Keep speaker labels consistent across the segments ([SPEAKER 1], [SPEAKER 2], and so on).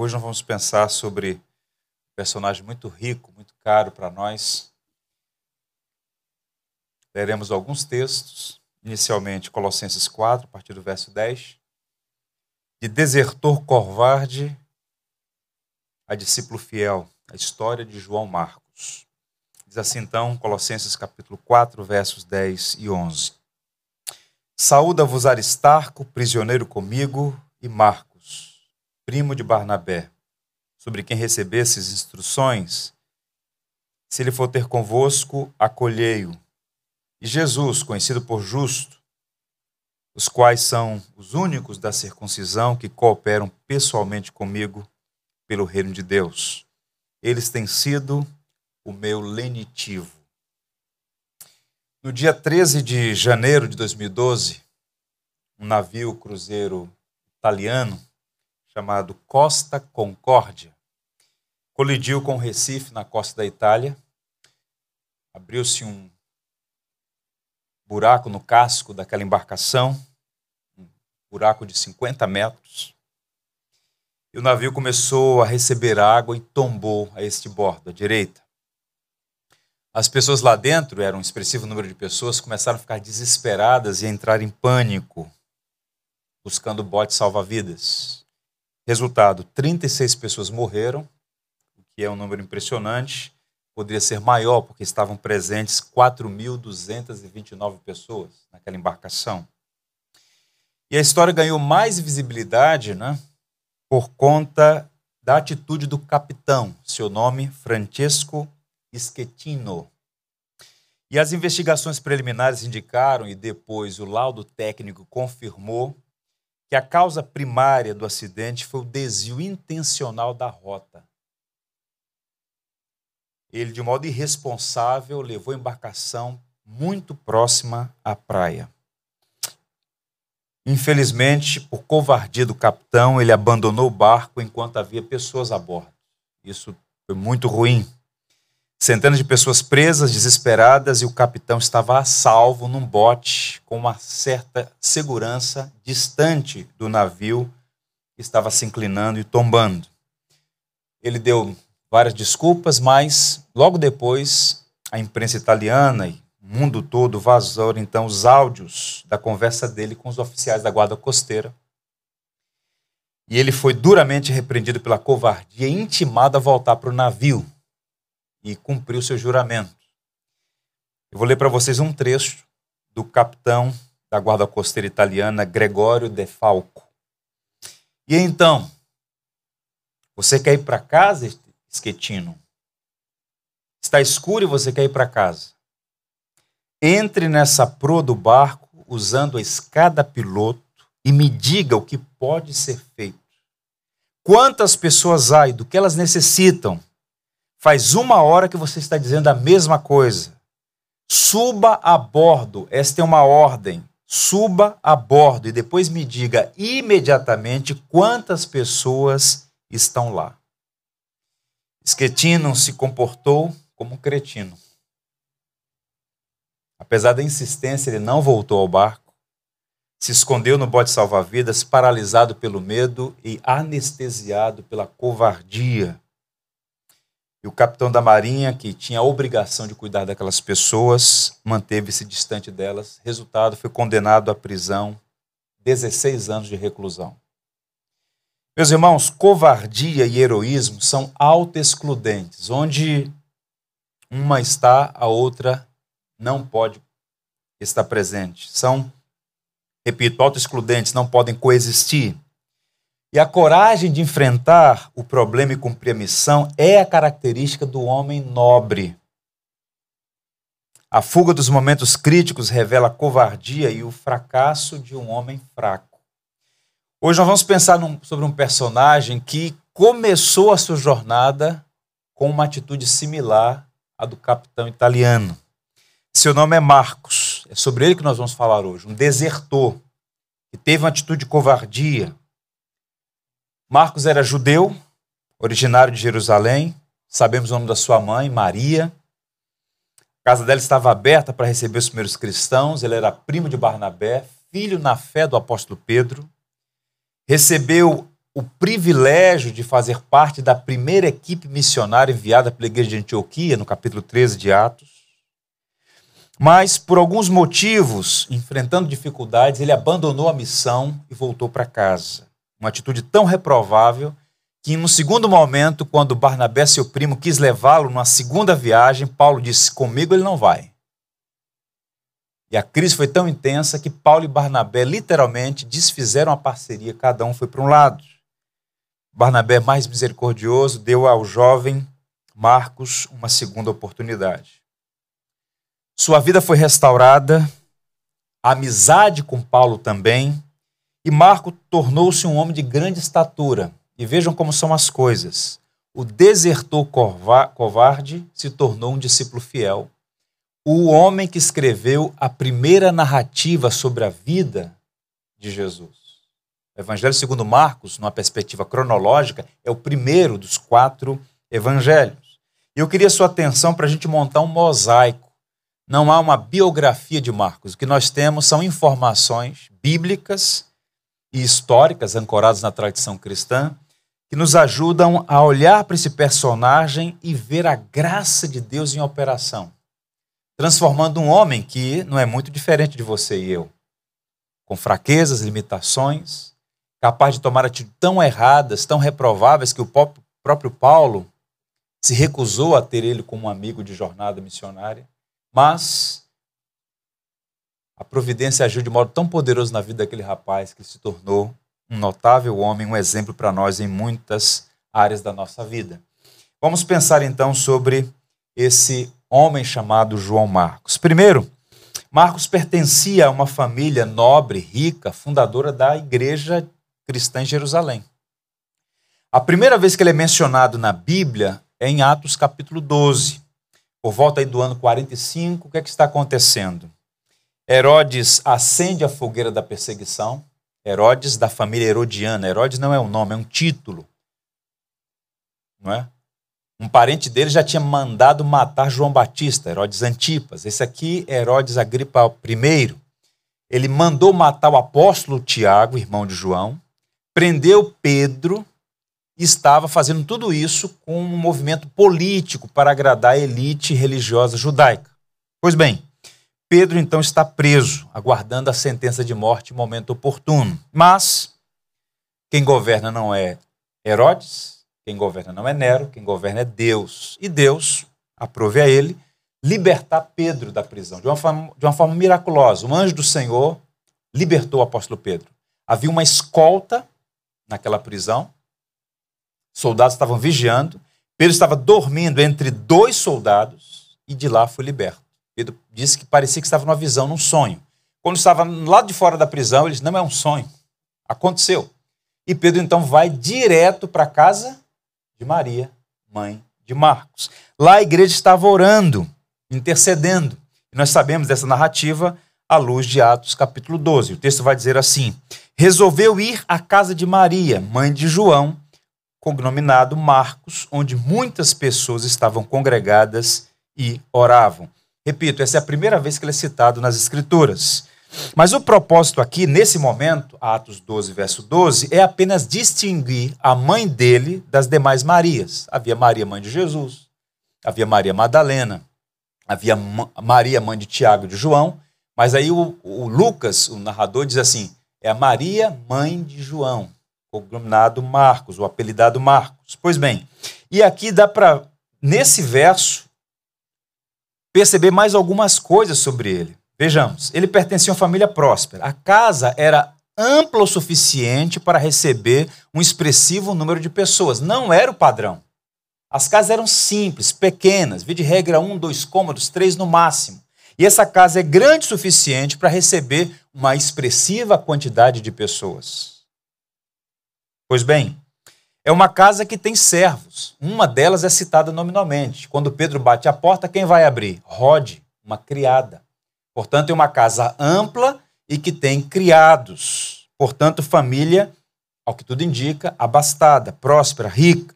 [SPEAKER 1] Hoje nós vamos pensar sobre um personagem muito rico, muito caro para nós. Leremos alguns textos, inicialmente Colossenses 4, a partir do verso 10. De desertor covarde a discípulo fiel, a história de João Marcos. Diz assim então, Colossenses capítulo 4, versos 10 e 11. Saúda-vos Aristarco, prisioneiro comigo, e Marcos primo de Barnabé, sobre quem recebesses instruções, se ele for ter convosco, acolhei-o. E Jesus, conhecido por justo, os quais são os únicos da circuncisão que cooperam pessoalmente comigo pelo reino de Deus. Eles têm sido o meu lenitivo. No dia 13 de janeiro de 2012, um navio cruzeiro italiano chamado Costa Concórdia. Colidiu com Recife, na costa da Itália. Abriu-se um buraco no casco daquela embarcação, um buraco de 50 metros. E o navio começou a receber água e tombou a este bordo, à direita. As pessoas lá dentro, era um expressivo número de pessoas, começaram a ficar desesperadas e a entrar em pânico, buscando botes salva-vidas. Resultado: 36 pessoas morreram, o que é um número impressionante. Poderia ser maior, porque estavam presentes 4.229 pessoas naquela embarcação. E a história ganhou mais visibilidade né, por conta da atitude do capitão, seu nome Francesco Schettino. E as investigações preliminares indicaram, e depois o laudo técnico confirmou, que a causa primária do acidente foi o desvio intencional da rota. Ele, de modo irresponsável, levou a embarcação muito próxima à praia. Infelizmente, por covardia do capitão, ele abandonou o barco enquanto havia pessoas a bordo. Isso foi muito ruim. Centenas de pessoas presas, desesperadas, e o capitão estava a salvo num bote com uma certa segurança distante do navio que estava se inclinando e tombando. Ele deu várias desculpas, mas logo depois a imprensa italiana e o mundo todo vazou então os áudios da conversa dele com os oficiais da guarda costeira. E ele foi duramente repreendido pela covardia e intimado a voltar para o navio e cumpriu seu juramento. Eu vou ler para vocês um trecho do capitão da guarda costeira italiana Gregório De Falco. E então, você quer ir para casa, Esquetino? Está escuro e você quer ir para casa. Entre nessa proa do barco usando a escada piloto e me diga o que pode ser feito. Quantas pessoas há e do que elas necessitam Faz uma hora que você está dizendo a mesma coisa. Suba a bordo. Esta é uma ordem. Suba a bordo e depois me diga imediatamente quantas pessoas estão lá. Schettino se comportou como um cretino. Apesar da insistência, ele não voltou ao barco, se escondeu no bote salva-vidas, paralisado pelo medo e anestesiado pela covardia o capitão da marinha, que tinha a obrigação de cuidar daquelas pessoas, manteve-se distante delas. Resultado, foi condenado à prisão, 16 anos de reclusão. Meus irmãos, covardia e heroísmo são autoexcludentes. Onde uma está, a outra não pode estar presente. São, repito, autoexcludentes, não podem coexistir. E a coragem de enfrentar o problema e cumprir a missão é a característica do homem nobre. A fuga dos momentos críticos revela a covardia e o fracasso de um homem fraco. Hoje nós vamos pensar num, sobre um personagem que começou a sua jornada com uma atitude similar à do capitão italiano. Seu nome é Marcos. É sobre ele que nós vamos falar hoje. Um desertor que teve uma atitude de covardia, Marcos era judeu, originário de Jerusalém. Sabemos o nome da sua mãe, Maria. A casa dela estava aberta para receber os primeiros cristãos. Ele era primo de Barnabé, filho na fé do apóstolo Pedro. Recebeu o privilégio de fazer parte da primeira equipe missionária enviada pela igreja de Antioquia, no capítulo 13 de Atos. Mas, por alguns motivos, enfrentando dificuldades, ele abandonou a missão e voltou para casa. Uma atitude tão reprovável que, no segundo momento, quando Barnabé, seu primo, quis levá-lo numa segunda viagem, Paulo disse: Comigo ele não vai. E a crise foi tão intensa que Paulo e Barnabé literalmente desfizeram a parceria, cada um foi para um lado. Barnabé, mais misericordioso, deu ao jovem Marcos uma segunda oportunidade. Sua vida foi restaurada, a amizade com Paulo também, e Marco tornou-se um homem de grande estatura. E vejam como são as coisas. O desertor covarde se tornou um discípulo fiel o homem que escreveu a primeira narrativa sobre a vida de Jesus. O Evangelho segundo Marcos, numa perspectiva cronológica, é o primeiro dos quatro evangelhos. E eu queria sua atenção para a gente montar um mosaico. Não há uma biografia de Marcos. O que nós temos são informações bíblicas e históricas ancoradas na tradição cristã que nos ajudam a olhar para esse personagem e ver a graça de Deus em operação transformando um homem que não é muito diferente de você e eu, com fraquezas, limitações, capaz de tomar atitudes tão erradas, tão reprováveis, que o próprio Paulo se recusou a ter ele como amigo de jornada missionária, mas a providência agiu de modo tão poderoso na vida daquele rapaz que se tornou um notável homem, um exemplo para nós em muitas áreas da nossa vida. Vamos pensar então sobre esse homem chamado João Marcos. Primeiro, Marcos pertencia a uma família nobre, rica, fundadora da igreja cristã em Jerusalém. A primeira vez que ele é mencionado na Bíblia é em Atos capítulo 12. Por volta aí do ano 45, o que é que está acontecendo? Herodes acende a fogueira da perseguição. Herodes da família herodiana. Herodes não é um nome, é um título. Não é? Um parente dele já tinha mandado matar João Batista, Herodes Antipas. Esse aqui é Herodes Agripa I. Ele mandou matar o apóstolo Tiago, irmão de João, prendeu Pedro e estava fazendo tudo isso com um movimento político para agradar a elite religiosa judaica. Pois bem, Pedro então está preso, aguardando a sentença de morte momento oportuno. Mas quem governa não é Herodes, quem governa não é Nero, quem governa é Deus. E Deus aprove a ele libertar Pedro da prisão, de uma forma, de uma forma miraculosa. Um anjo do Senhor libertou o apóstolo Pedro. Havia uma escolta naquela prisão, soldados estavam vigiando, Pedro estava dormindo entre dois soldados e de lá foi liberto. Pedro disse que parecia que estava numa visão, num sonho. Quando estava lá de fora da prisão, ele disse: Não é um sonho, aconteceu. E Pedro então vai direto para casa de Maria, mãe de Marcos. Lá a igreja estava orando, intercedendo. E nós sabemos dessa narrativa à luz de Atos capítulo 12. O texto vai dizer assim: Resolveu ir à casa de Maria, mãe de João, cognominado Marcos, onde muitas pessoas estavam congregadas e oravam. Repito, essa é a primeira vez que ele é citado nas Escrituras. Mas o propósito aqui, nesse momento, Atos 12, verso 12, é apenas distinguir a mãe dele das demais Marias. Havia Maria, mãe de Jesus, havia Maria Madalena, havia Maria, mãe de Tiago e de João, mas aí o, o, Lucas, o narrador, diz assim: é a Maria, mãe de João, cognominado Marcos, o apelidado Marcos. Pois bem, e aqui dá para, nesse verso, perceber mais algumas coisas sobre ele. Vejamos, ele pertencia a uma família próspera. A casa era ampla o suficiente para receber um expressivo número de pessoas. Não era o padrão. As casas eram simples, pequenas, vi de regra um, dois cômodos, três no máximo. E essa casa é grande o suficiente para receber uma expressiva quantidade de pessoas. Pois bem, é uma casa que tem servos. Uma delas é citada nominalmente. Quando Pedro bate a porta, quem vai abrir? Rode, uma criada. Portanto, é uma casa ampla e que tem criados. Portanto, família, ao que tudo indica, abastada, próspera, rica.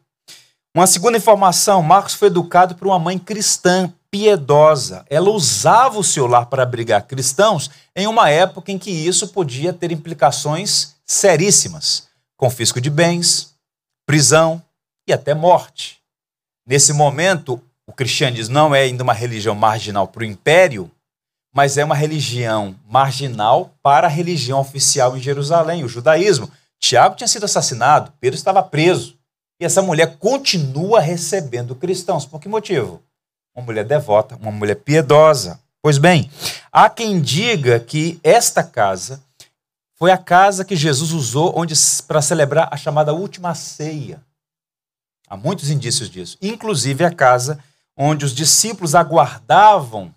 [SPEAKER 1] Uma segunda informação: Marcos foi educado por uma mãe cristã, piedosa. Ela usava o seu lar para abrigar cristãos em uma época em que isso podia ter implicações seríssimas. confisco de bens, prisão e até morte. Nesse momento, o cristianismo não é ainda uma religião marginal para o império, mas é uma religião marginal para a religião oficial em Jerusalém, o judaísmo. Tiago tinha sido assassinado, Pedro estava preso. E essa mulher continua recebendo cristãos. Por que motivo? Uma mulher devota, uma mulher piedosa. Pois bem, há quem diga que esta casa foi a casa que Jesus usou onde para celebrar a chamada última ceia. Há muitos indícios disso. Inclusive a casa onde os discípulos aguardavam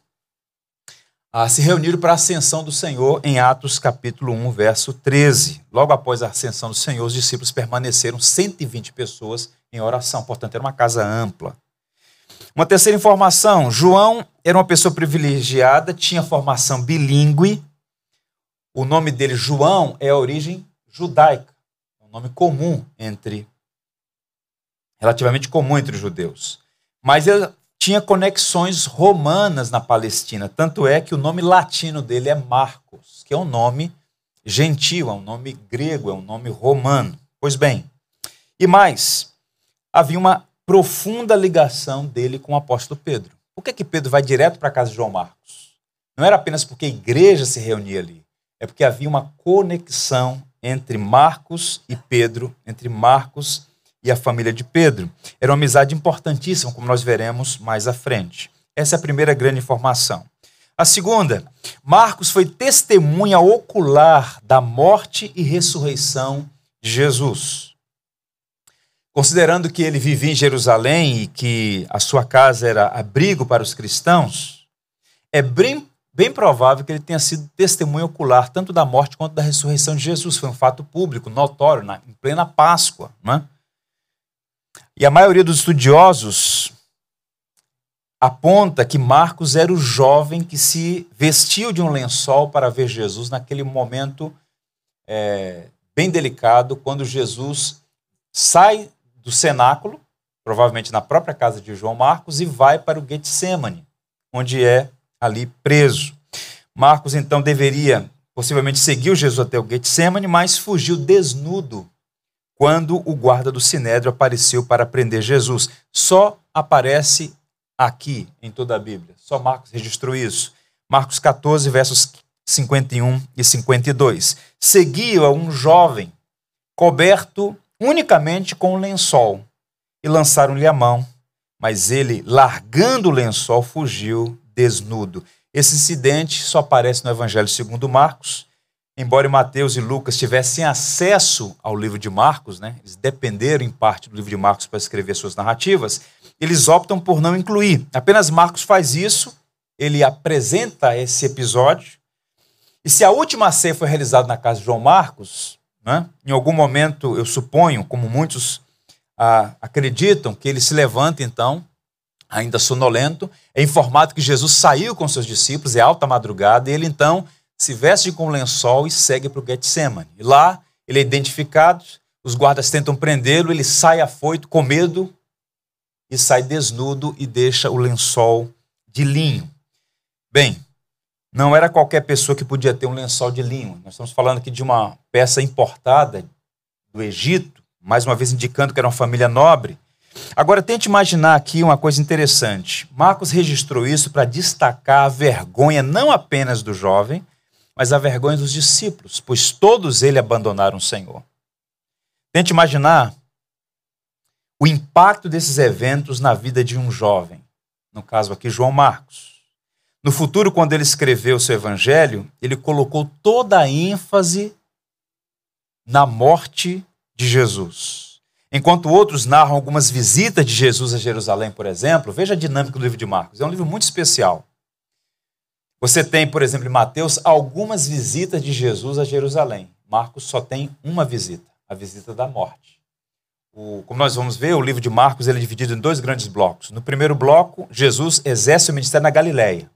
[SPEAKER 1] a se reunir para a ascensão do Senhor em Atos capítulo 1, verso 13. Logo após a ascensão do Senhor, os discípulos permaneceram 120 pessoas em oração, portanto era uma casa ampla. Uma terceira informação, João era uma pessoa privilegiada, tinha formação bilíngue. O nome dele, João, é a origem judaica, é um nome comum entre relativamente comum entre os judeus. Mas ele tinha conexões romanas na Palestina. Tanto é que o nome latino dele é Marcos, que é um nome gentil, é um nome grego, é um nome romano. Pois bem, e mais, havia uma profunda ligação dele com o apóstolo Pedro. Por que, que Pedro vai direto para a casa de João Marcos? Não era apenas porque a igreja se reunia ali, é porque havia uma conexão entre Marcos e Pedro, entre Marcos e a família de Pedro. Era uma amizade importantíssima, como nós veremos mais à frente. Essa é a primeira grande informação. A segunda, Marcos foi testemunha ocular da morte e ressurreição de Jesus. Considerando que ele vivia em Jerusalém e que a sua casa era abrigo para os cristãos, é bem, bem provável que ele tenha sido testemunha ocular tanto da morte quanto da ressurreição de Jesus. Foi um fato público, notório, na, em plena Páscoa. Não é? E a maioria dos estudiosos aponta que Marcos era o jovem que se vestiu de um lençol para ver Jesus naquele momento é, bem delicado, quando Jesus sai do cenáculo, provavelmente na própria casa de João Marcos, e vai para o Getsemane, onde é ali preso. Marcos então deveria possivelmente seguir Jesus até o Getsemane, mas fugiu desnudo quando o guarda do Sinédrio apareceu para prender Jesus. Só aparece aqui em toda a Bíblia. Só Marcos registrou isso. Marcos 14, versos 51 e 52. Seguia um jovem coberto unicamente com um lençol e lançaram-lhe a mão, mas ele, largando o lençol, fugiu desnudo. Esse incidente só aparece no Evangelho segundo Marcos embora Mateus e Lucas tivessem acesso ao livro de Marcos, né, eles dependeram em parte do livro de Marcos para escrever suas narrativas, eles optam por não incluir. Apenas Marcos faz isso, ele apresenta esse episódio. E se a última ceia foi realizada na casa de João Marcos, né, em algum momento, eu suponho, como muitos ah, acreditam, que ele se levanta então, ainda sonolento, é informado que Jesus saiu com seus discípulos, é alta madrugada, e ele então se veste com um lençol e segue para o Getsemane. E lá ele é identificado, os guardas tentam prendê-lo, ele sai afoito, com medo, e sai desnudo e deixa o lençol de linho. Bem, não era qualquer pessoa que podia ter um lençol de linho. Nós estamos falando aqui de uma peça importada do Egito, mais uma vez indicando que era uma família nobre. Agora tente imaginar aqui uma coisa interessante. Marcos registrou isso para destacar a vergonha não apenas do jovem, mas a vergonha dos discípulos, pois todos eles abandonaram o Senhor. Tente imaginar o impacto desses eventos na vida de um jovem, no caso aqui João Marcos. No futuro, quando ele escreveu seu evangelho, ele colocou toda a ênfase na morte de Jesus. Enquanto outros narram algumas visitas de Jesus a Jerusalém, por exemplo, veja a dinâmica do livro de Marcos. É um livro muito especial. Você tem, por exemplo, em Mateus, algumas visitas de Jesus a Jerusalém. Marcos só tem uma visita, a visita da morte. O, como nós vamos ver, o livro de Marcos ele é dividido em dois grandes blocos. No primeiro bloco, Jesus exerce o ministério na Galileia.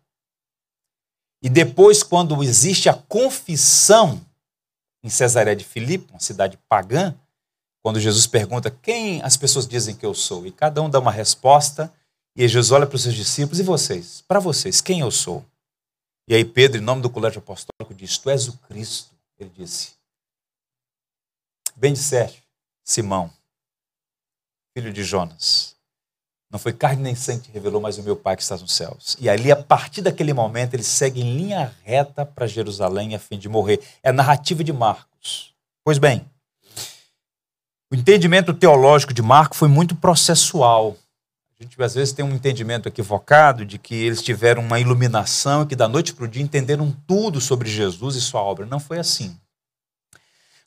[SPEAKER 1] E depois, quando existe a confissão em Cesareia de Filipe, uma cidade pagã, quando Jesus pergunta quem as pessoas dizem que eu sou, e cada um dá uma resposta, e Jesus olha para os seus discípulos, e vocês? Para vocês, quem eu sou? E aí Pedro, em nome do colégio apostólico, diz: Tu és o Cristo. Ele disse. Bem disseste, Simão, filho de Jonas. Não foi carne nem sangue que revelou, mas o meu Pai que está nos céus. E ali, a partir daquele momento, ele segue em linha reta para Jerusalém a fim de morrer. É a narrativa de Marcos. Pois bem, o entendimento teológico de Marcos foi muito processual. A gente às vezes tem um entendimento equivocado de que eles tiveram uma iluminação e que da noite para o dia entenderam tudo sobre Jesus e sua obra. Não foi assim.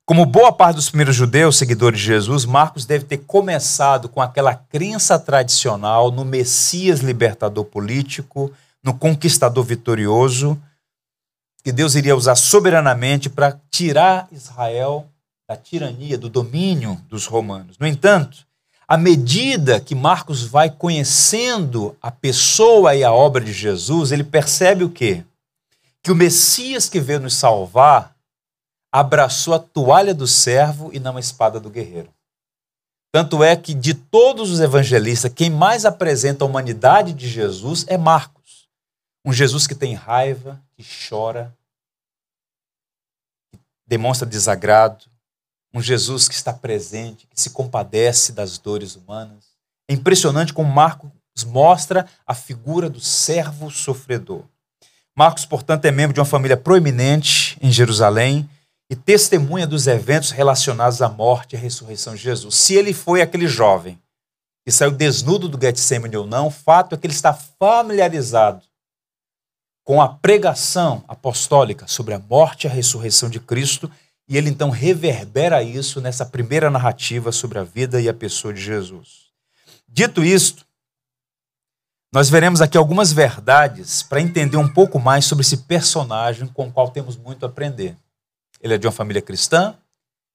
[SPEAKER 1] Como boa parte dos primeiros judeus seguidores de Jesus, Marcos deve ter começado com aquela crença tradicional no Messias libertador político, no conquistador vitorioso, que Deus iria usar soberanamente para tirar Israel da tirania, do domínio dos romanos. No entanto, à medida que Marcos vai conhecendo a pessoa e a obra de Jesus, ele percebe o quê? Que o Messias que veio nos salvar abraçou a toalha do servo e não a espada do guerreiro. Tanto é que de todos os evangelistas, quem mais apresenta a humanidade de Jesus é Marcos. Um Jesus que tem raiva, que chora, que demonstra desagrado, um Jesus que está presente, que se compadece das dores humanas. É impressionante como Marcos mostra a figura do servo sofredor. Marcos, portanto, é membro de uma família proeminente em Jerusalém e testemunha dos eventos relacionados à morte e à ressurreição de Jesus. Se ele foi aquele jovem que saiu desnudo do Getsemane ou não, o fato é que ele está familiarizado com a pregação apostólica sobre a morte e a ressurreição de Cristo, e ele então reverbera isso nessa primeira narrativa sobre a vida e a pessoa de Jesus. Dito isto, nós veremos aqui algumas verdades para entender um pouco mais sobre esse personagem com o qual temos muito a aprender ele é de uma família cristã,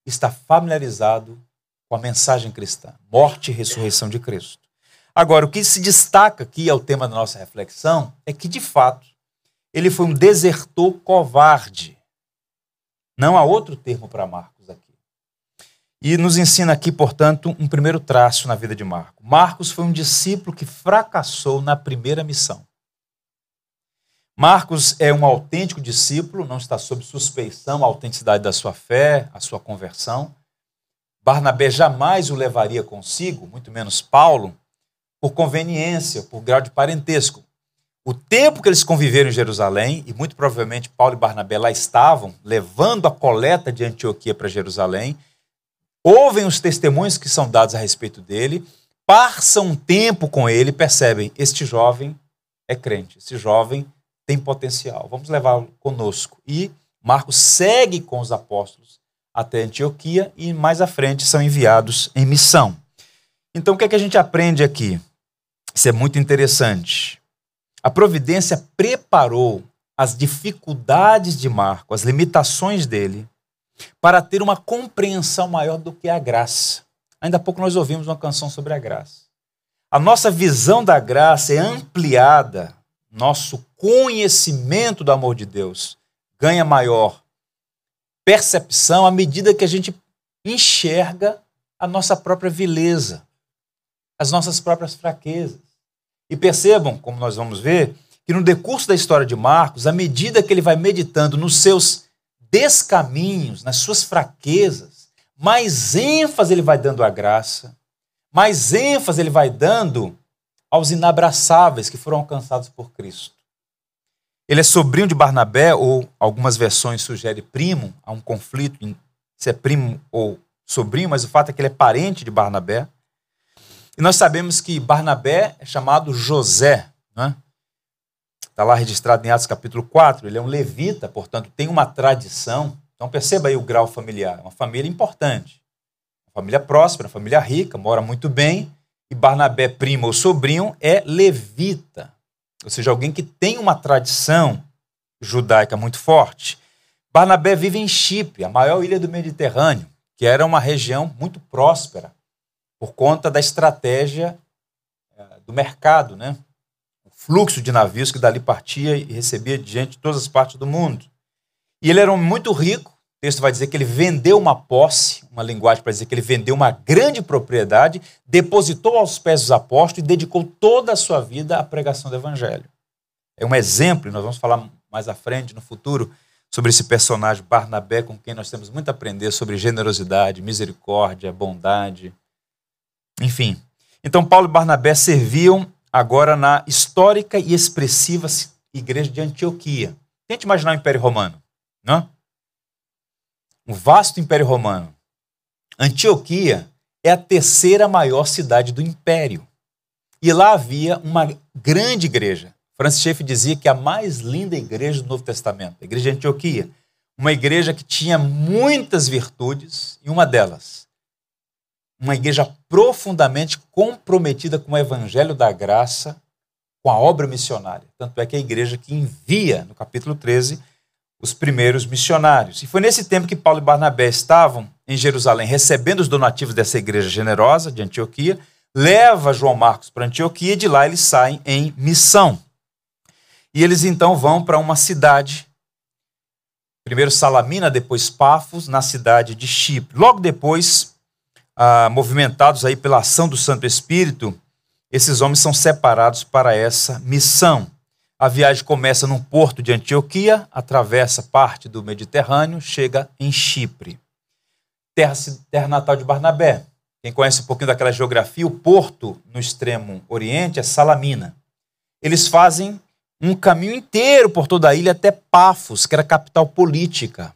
[SPEAKER 1] está familiarizado com a mensagem cristã, morte e ressurreição de Cristo. Agora, o que se destaca aqui, é o tema da nossa reflexão, é que, de fato, ele foi um desertor covarde. Não há outro termo para Marcos aqui. E nos ensina aqui, portanto, um primeiro traço na vida de Marcos. Marcos foi um discípulo que fracassou na primeira missão. Marcos é um autêntico discípulo, não está sob suspeição a autenticidade da sua fé, a sua conversão. Barnabé jamais o levaria consigo, muito menos Paulo, por conveniência, por grau de parentesco. O tempo que eles conviveram em Jerusalém, e muito provavelmente Paulo e Barnabé lá estavam, levando a coleta de Antioquia para Jerusalém, ouvem os testemunhos que são dados a respeito dele, passam um tempo com ele percebem: este jovem é crente, esse jovem tem potencial, vamos levá-lo conosco. E Marcos segue com os apóstolos até Antioquia e mais à frente são enviados em missão. Então o que é que a gente aprende aqui? Isso é muito interessante. A providência preparou as dificuldades de Marcos, as limitações dele, para ter uma compreensão maior do que a graça. Ainda há pouco nós ouvimos uma canção sobre a graça. A nossa visão da graça é ampliada nosso conhecimento do amor de Deus ganha maior percepção à medida que a gente enxerga a nossa própria vileza, as nossas próprias fraquezas. E percebam, como nós vamos ver, que no decurso da história de Marcos, à medida que ele vai meditando nos seus descaminhos, nas suas fraquezas, mais ênfase ele vai dando à graça, mais ênfase ele vai dando aos inabraçáveis que foram alcançados por Cristo. Ele é sobrinho de Barnabé, ou algumas versões sugerem primo, há um conflito se é primo ou sobrinho, mas o fato é que ele é parente de Barnabé. E nós sabemos que Barnabé é chamado José, né? Está lá registrado em Atos capítulo 4. Ele é um levita, portanto, tem uma tradição. Então perceba aí o grau familiar. Uma família importante. Uma família próspera, uma família rica, mora muito bem e Barnabé, primo ou sobrinho, é levita, ou seja, alguém que tem uma tradição judaica muito forte. Barnabé vive em Chipre, a maior ilha do Mediterrâneo, que era uma região muito próspera por conta da estratégia eh, do mercado, né? o fluxo de navios que dali partia e recebia de gente de todas as partes do mundo. E ele era um muito rico, o texto vai dizer que ele vendeu uma posse, uma linguagem para dizer que ele vendeu uma grande propriedade, depositou aos pés dos apóstolos e dedicou toda a sua vida à pregação do evangelho. É um exemplo, nós vamos falar mais à frente, no futuro, sobre esse personagem Barnabé, com quem nós temos muito a aprender sobre generosidade, misericórdia, bondade. Enfim. Então, Paulo e Barnabé serviam agora na histórica e expressiva igreja de Antioquia. Tente imaginar o Império Romano, não? Um vasto Império Romano. Antioquia é a terceira maior cidade do Império. E lá havia uma grande igreja. Francis Schaeffer dizia que a mais linda igreja do Novo Testamento, a igreja de Antioquia, uma igreja que tinha muitas virtudes e uma delas, uma igreja profundamente comprometida com o evangelho da graça, com a obra missionária. Tanto é que é a igreja que envia, no capítulo 13, os primeiros missionários. E foi nesse tempo que Paulo e Barnabé estavam em Jerusalém recebendo os donativos dessa igreja generosa de Antioquia leva João Marcos para Antioquia e de lá eles saem em missão. E eles então vão para uma cidade, primeiro Salamina, depois Pafos, na cidade de Chipre. Logo depois, ah, movimentados aí pela ação do Santo Espírito, esses homens são separados para essa missão. A viagem começa num porto de Antioquia, atravessa parte do Mediterrâneo, chega em Chipre. Terra, terra natal de Barnabé. Quem conhece um pouquinho daquela geografia, o porto no extremo oriente é Salamina. Eles fazem um caminho inteiro por toda a ilha até Pafos, que era a capital política.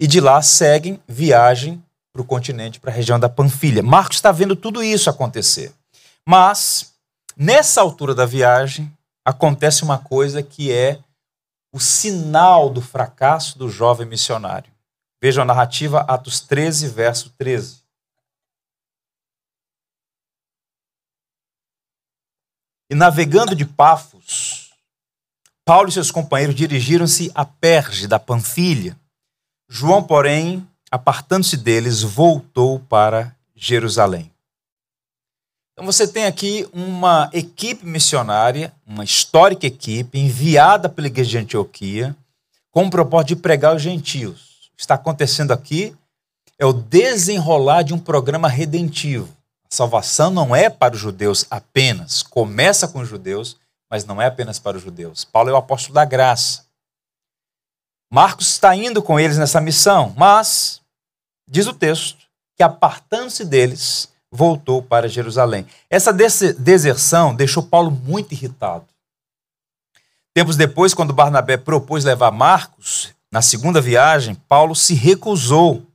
[SPEAKER 1] E de lá seguem viagem para o continente, para a região da Panfilha. Marcos está vendo tudo isso acontecer. Mas, nessa altura da viagem, acontece uma coisa que é o sinal do fracasso do jovem missionário. Veja a narrativa, Atos 13, verso 13. E navegando de Pafos, Paulo e seus companheiros dirigiram-se a Perge da Panfilha. João, porém, apartando-se deles, voltou para Jerusalém. Então você tem aqui uma equipe missionária, uma histórica equipe enviada pela igreja de Antioquia com o propósito de pregar os gentios. O que está acontecendo aqui é o desenrolar de um programa redentivo. Salvação não é para os judeus apenas. Começa com os judeus, mas não é apenas para os judeus. Paulo é o apóstolo da graça. Marcos está indo com eles nessa missão, mas, diz o texto, que apartando-se deles, voltou para Jerusalém. Essa deserção deixou Paulo muito irritado. Tempos depois, quando Barnabé propôs levar Marcos, na segunda viagem, Paulo se recusou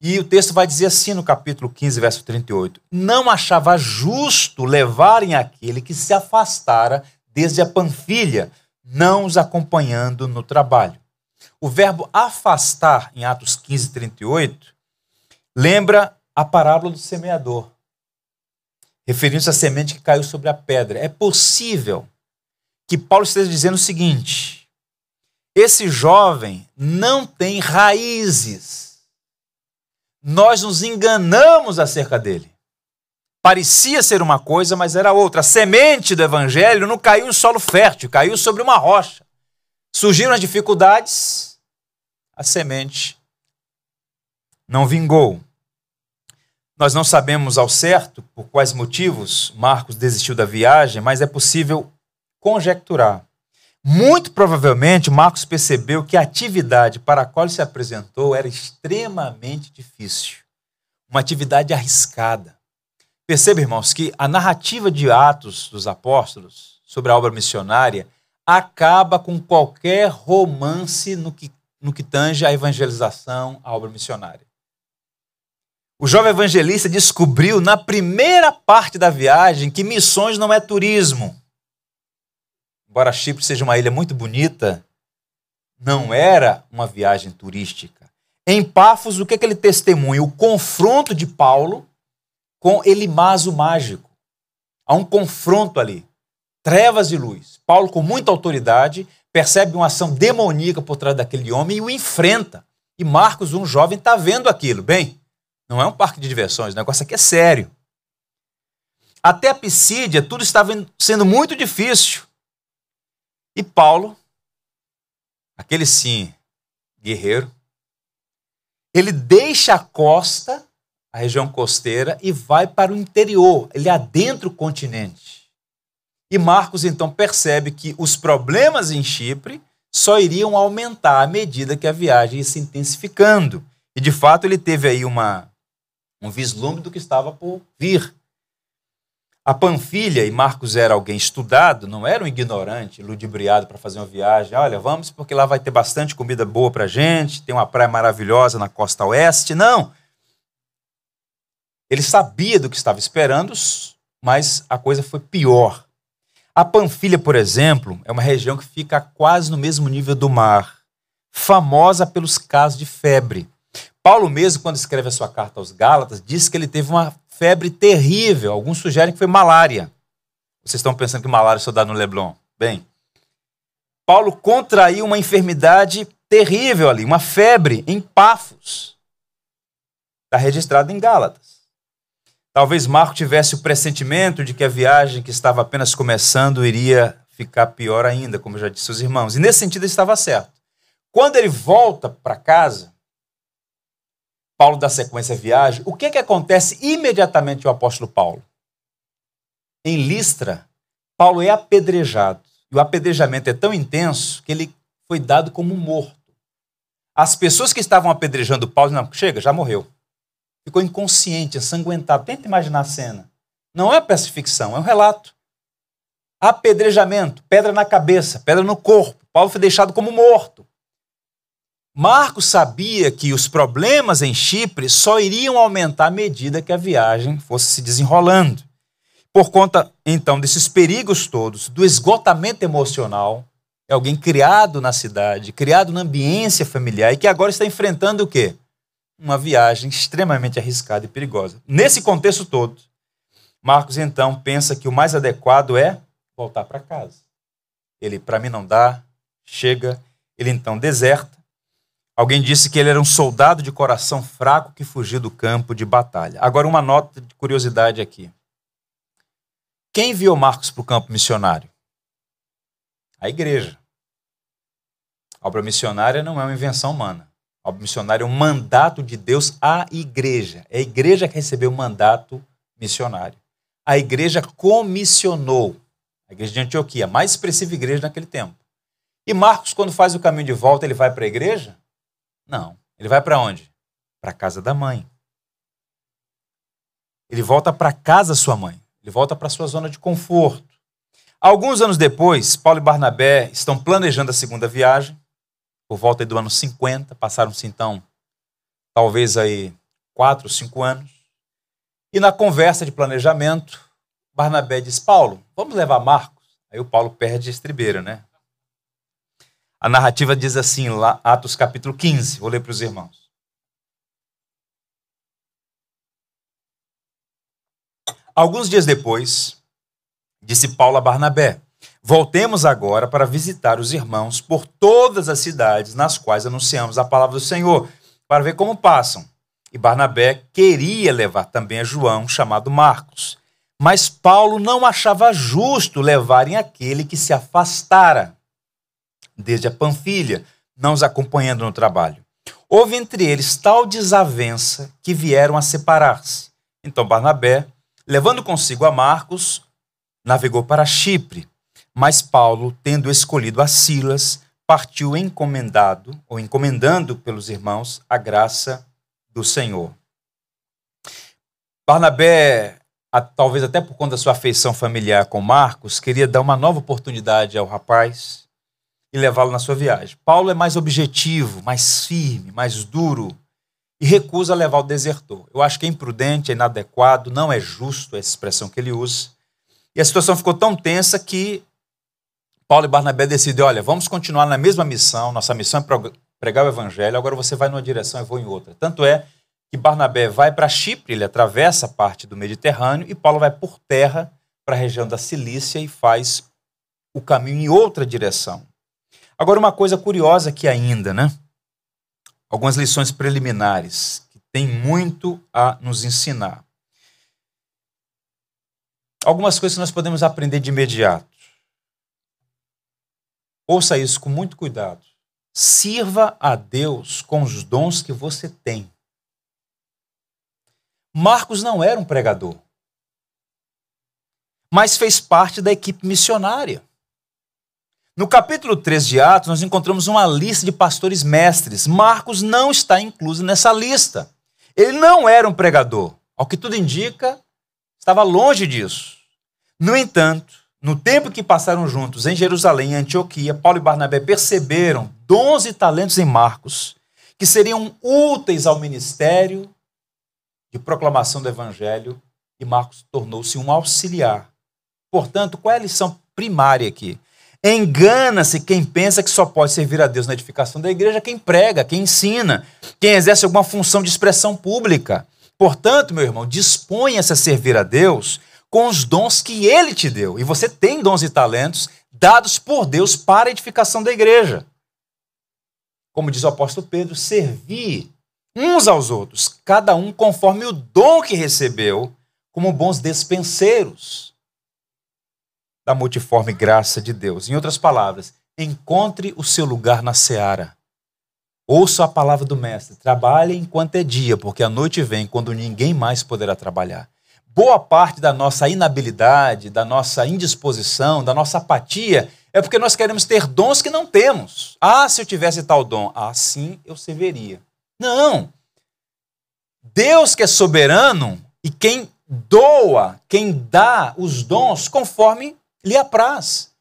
[SPEAKER 1] e o texto vai dizer assim no capítulo 15, verso 38: Não achava justo levarem aquele que se afastara desde a Panfilha, não os acompanhando no trabalho. O verbo afastar, em Atos 15, 38, lembra a parábola do semeador, referindo-se à semente que caiu sobre a pedra. É possível que Paulo esteja dizendo o seguinte: esse jovem não tem raízes nós nos enganamos acerca dele. Parecia ser uma coisa, mas era outra. A semente do evangelho não caiu em solo fértil, caiu sobre uma rocha. Surgiram as dificuldades, a semente não vingou. Nós não sabemos ao certo por quais motivos Marcos desistiu da viagem, mas é possível conjecturar. Muito provavelmente, Marcos percebeu que a atividade para a qual se apresentou era extremamente difícil. Uma atividade arriscada. Perceba, irmãos, que a narrativa de Atos dos Apóstolos sobre a obra missionária acaba com qualquer romance no que, no que tange a evangelização, a obra missionária. O jovem evangelista descobriu na primeira parte da viagem que missões não é turismo embora Chipre seja uma ilha muito bonita, não era uma viagem turística. Em Pafos, o que, é que ele testemunha? O confronto de Paulo com Elimas o mágico. Há um confronto ali. Trevas e luz. Paulo, com muita autoridade, percebe uma ação demoníaca por trás daquele homem e o enfrenta. E Marcos, um jovem, está vendo aquilo. Bem, não é um parque de diversões, o negócio aqui é sério. Até a Pisídia, tudo estava sendo muito difícil. E Paulo, aquele sim, guerreiro, ele deixa a costa, a região costeira, e vai para o interior, ele adentra o continente. E Marcos então percebe que os problemas em Chipre só iriam aumentar à medida que a viagem ia se intensificando. E de fato ele teve aí uma, um vislumbre do que estava por vir. A Panfilha, e Marcos era alguém estudado, não era um ignorante, ludibriado para fazer uma viagem. Olha, vamos porque lá vai ter bastante comida boa para gente, tem uma praia maravilhosa na costa oeste. Não. Ele sabia do que estava esperando, mas a coisa foi pior. A Panfilha, por exemplo, é uma região que fica quase no mesmo nível do mar, famosa pelos casos de febre. Paulo mesmo, quando escreve a sua carta aos Gálatas, diz que ele teve uma febre terrível. Alguns sugerem que foi malária. Vocês estão pensando que malária só dá no Leblon? Bem, Paulo contraiu uma enfermidade terrível ali, uma febre em Pafos. Está registrado em Gálatas. Talvez Marco tivesse o pressentimento de que a viagem que estava apenas começando iria ficar pior ainda, como já disse aos irmãos. E nesse sentido ele estava certo. Quando ele volta para casa, Paulo dá sequência à viagem, o que, que acontece imediatamente ao apóstolo Paulo? Em Listra, Paulo é apedrejado. E o apedrejamento é tão intenso que ele foi dado como morto. As pessoas que estavam apedrejando Paulo, não, chega, já morreu. Ficou inconsciente, ensanguentado. Tenta imaginar a cena. Não é peça de ficção, é um relato. Apedrejamento, pedra na cabeça, pedra no corpo. Paulo foi deixado como morto. Marcos sabia que os problemas em Chipre só iriam aumentar à medida que a viagem fosse se desenrolando. Por conta, então, desses perigos todos, do esgotamento emocional, é alguém criado na cidade, criado na ambiência familiar e que agora está enfrentando o quê? Uma viagem extremamente arriscada e perigosa. Nesse contexto todo, Marcos então pensa que o mais adequado é voltar para casa. Ele, para mim não dá, chega, ele então deserta Alguém disse que ele era um soldado de coração fraco que fugiu do campo de batalha. Agora, uma nota de curiosidade aqui. Quem enviou Marcos para o campo missionário? A igreja. A obra missionária não é uma invenção humana. Obra missionária é um mandato de Deus à igreja. É a igreja que recebeu o mandato missionário. A igreja comissionou. A igreja de Antioquia, a mais expressiva igreja naquele tempo. E Marcos, quando faz o caminho de volta, ele vai para a igreja? Não. Ele vai para onde? Para a casa da mãe. Ele volta para casa sua mãe. Ele volta para sua zona de conforto. Alguns anos depois, Paulo e Barnabé estão planejando a segunda viagem, por volta do ano 50, passaram-se então talvez aí quatro, cinco anos. E na conversa de planejamento, Barnabé diz: Paulo, vamos levar Marcos? Aí o Paulo perde a estribeira, né? A narrativa diz assim, lá, Atos capítulo 15, vou ler para os irmãos. Alguns dias depois, disse Paulo a Barnabé: Voltemos agora para visitar os irmãos por todas as cidades nas quais anunciamos a palavra do Senhor, para ver como passam. E Barnabé queria levar também a João, chamado Marcos. Mas Paulo não achava justo levarem aquele que se afastara desde a Panfilha, não os acompanhando no trabalho. Houve entre eles tal desavença que vieram a separar-se. Então Barnabé, levando consigo a Marcos, navegou para Chipre, mas Paulo, tendo escolhido a Silas, partiu encomendado ou encomendando pelos irmãos a graça do Senhor. Barnabé, talvez até por conta da sua afeição familiar com Marcos, queria dar uma nova oportunidade ao rapaz e levá-lo na sua viagem. Paulo é mais objetivo, mais firme, mais duro e recusa levar o desertor. Eu acho que é imprudente, é inadequado, não é justo essa expressão que ele usa. E a situação ficou tão tensa que Paulo e Barnabé decidem: olha, vamos continuar na mesma missão, nossa missão é pregar o evangelho, agora você vai numa direção e eu vou em outra. Tanto é que Barnabé vai para Chipre, ele atravessa a parte do Mediterrâneo, e Paulo vai por terra para a região da Cilícia e faz o caminho em outra direção. Agora, uma coisa curiosa aqui ainda, né? Algumas lições preliminares que tem muito a nos ensinar. Algumas coisas que nós podemos aprender de imediato. Ouça isso com muito cuidado. Sirva a Deus com os dons que você tem. Marcos não era um pregador, mas fez parte da equipe missionária. No capítulo 3 de Atos, nós encontramos uma lista de pastores mestres. Marcos não está incluso nessa lista. Ele não era um pregador. Ao que tudo indica, estava longe disso. No entanto, no tempo que passaram juntos em Jerusalém e Antioquia, Paulo e Barnabé perceberam dons e talentos em Marcos que seriam úteis ao ministério de proclamação do evangelho e Marcos tornou-se um auxiliar. Portanto, qual é a lição primária aqui? Engana-se quem pensa que só pode servir a Deus na edificação da igreja quem prega, quem ensina, quem exerce alguma função de expressão pública. Portanto, meu irmão, disponha-se a servir a Deus com os dons que ele te deu. E você tem dons e talentos dados por Deus para a edificação da igreja. Como diz o apóstolo Pedro, servir uns aos outros, cada um conforme o dom que recebeu, como bons despenseiros da multiforme graça de Deus. Em outras palavras, encontre o seu lugar na seara. Ouça a palavra do Mestre. Trabalhe enquanto é dia, porque a noite vem quando ninguém mais poderá trabalhar. Boa parte da nossa inabilidade, da nossa indisposição, da nossa apatia é porque nós queremos ter dons que não temos. Ah, se eu tivesse tal dom, assim eu serviria. Não. Deus que é soberano e quem doa, quem dá os dons conforme lhe apraz.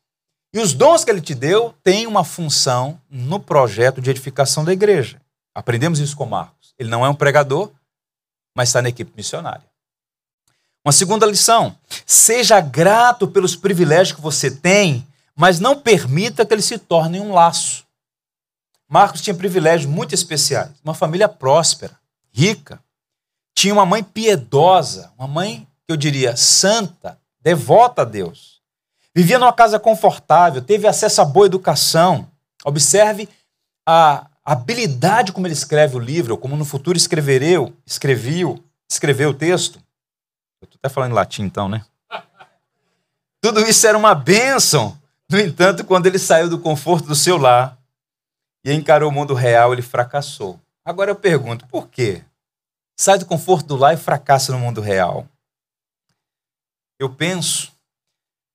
[SPEAKER 1] E os dons que ele te deu têm uma função no projeto de edificação da igreja. Aprendemos isso com Marcos. Ele não é um pregador, mas está na equipe missionária. Uma segunda lição: seja grato pelos privilégios que você tem, mas não permita que eles se tornem um laço. Marcos tinha privilégios muito especiais. Uma família próspera, rica. Tinha uma mãe piedosa, uma mãe que eu diria santa, devota a Deus. Vivia numa casa confortável, teve acesso a boa educação. Observe a habilidade como ele escreve o livro, como no futuro escrevereu, escreveu, escreveu o texto. Eu estou até falando em latim então, né? Tudo isso era uma bênção. No entanto, quando ele saiu do conforto do seu lar e encarou o mundo real, ele fracassou. Agora eu pergunto, por quê? Sai do conforto do lar e fracassa no mundo real. Eu penso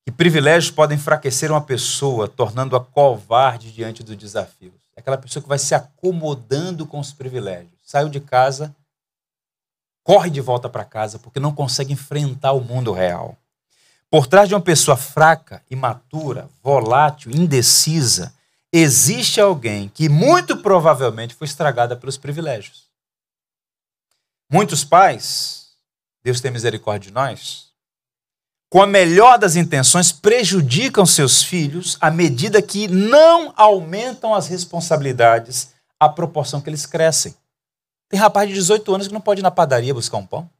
[SPEAKER 1] que privilégios podem enfraquecer uma pessoa, tornando-a covarde diante dos desafios. É aquela pessoa que vai se acomodando com os privilégios. Saiu de casa, corre de volta para casa porque não consegue enfrentar o mundo real. Por trás de uma pessoa fraca, imatura, volátil, indecisa, existe alguém que muito provavelmente foi estragada pelos privilégios. Muitos pais, Deus tem misericórdia de nós, com a melhor das intenções, prejudicam seus filhos à medida que não aumentam as responsabilidades à proporção que eles crescem. Tem rapaz de 18 anos que não pode ir na padaria buscar um pão.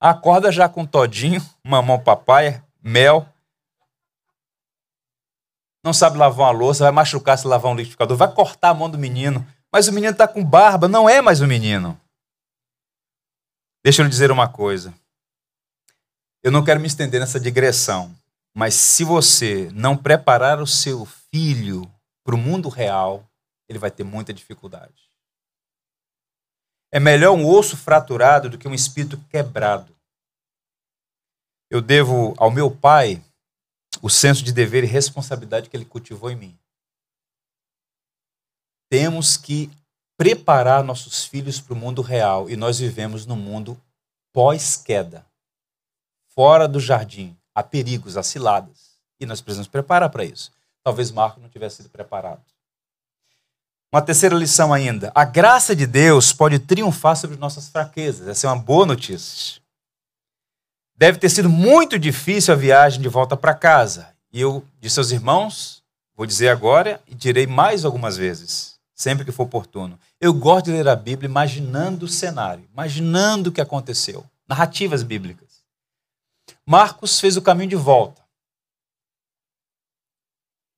[SPEAKER 1] Acorda já com todinho, mamão papai, mel. Não sabe lavar uma louça, vai machucar se lavar um liquidificador, vai cortar a mão do menino. Mas o menino está com barba, não é mais o menino. Deixa eu lhe dizer uma coisa. Eu não quero me estender nessa digressão, mas se você não preparar o seu filho para o mundo real, ele vai ter muita dificuldade. É melhor um osso fraturado do que um espírito quebrado. Eu devo ao meu pai o senso de dever e responsabilidade que ele cultivou em mim. Temos que preparar nossos filhos para o mundo real e nós vivemos no mundo pós-queda fora do jardim. Há perigos, há ciladas. E nós precisamos preparar para isso. Talvez Marco não tivesse sido preparado. Uma terceira lição ainda. A graça de Deus pode triunfar sobre nossas fraquezas. Essa é uma boa notícia. Deve ter sido muito difícil a viagem de volta para casa. E eu disse aos irmãos, vou dizer agora e direi mais algumas vezes, sempre que for oportuno. Eu gosto de ler a Bíblia imaginando o cenário, imaginando o que aconteceu. Narrativas bíblicas. Marcos fez o caminho de volta.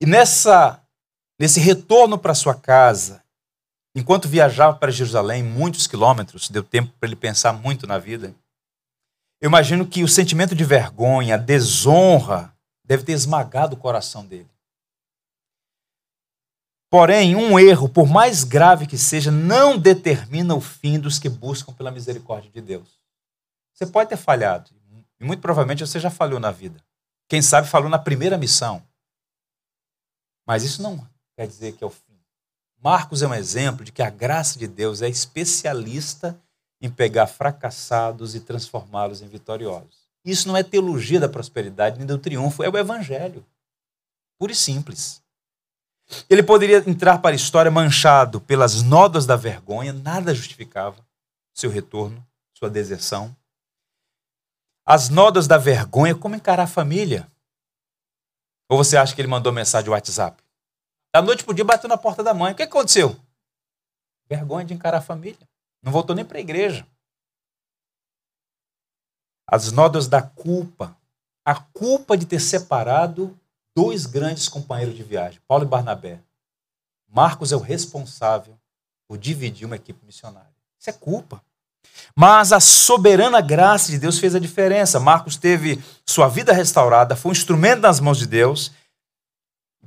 [SPEAKER 1] E nessa, nesse retorno para sua casa, enquanto viajava para Jerusalém, muitos quilômetros, deu tempo para ele pensar muito na vida. Eu imagino que o sentimento de vergonha, desonra, deve ter esmagado o coração dele. Porém, um erro, por mais grave que seja, não determina o fim dos que buscam pela misericórdia de Deus. Você pode ter falhado, e muito provavelmente você já falhou na vida. Quem sabe falou na primeira missão. Mas isso não quer dizer que é o fim. Marcos é um exemplo de que a graça de Deus é especialista em pegar fracassados e transformá-los em vitoriosos. Isso não é teologia da prosperidade nem do triunfo, é o evangelho. Puro e simples. Ele poderia entrar para a história manchado pelas nodas da vergonha, nada justificava seu retorno, sua deserção. As nodas da vergonha, como encarar a família? Ou você acha que ele mandou mensagem no WhatsApp? Da noite para o dia bateu na porta da mãe. O que aconteceu? Vergonha de encarar a família. Não voltou nem para a igreja. As nodas da culpa. A culpa de ter separado dois grandes companheiros de viagem, Paulo e Barnabé. Marcos é o responsável por dividir uma equipe missionária. Isso é culpa. Mas a soberana graça de Deus fez a diferença. Marcos teve sua vida restaurada, foi um instrumento nas mãos de Deus.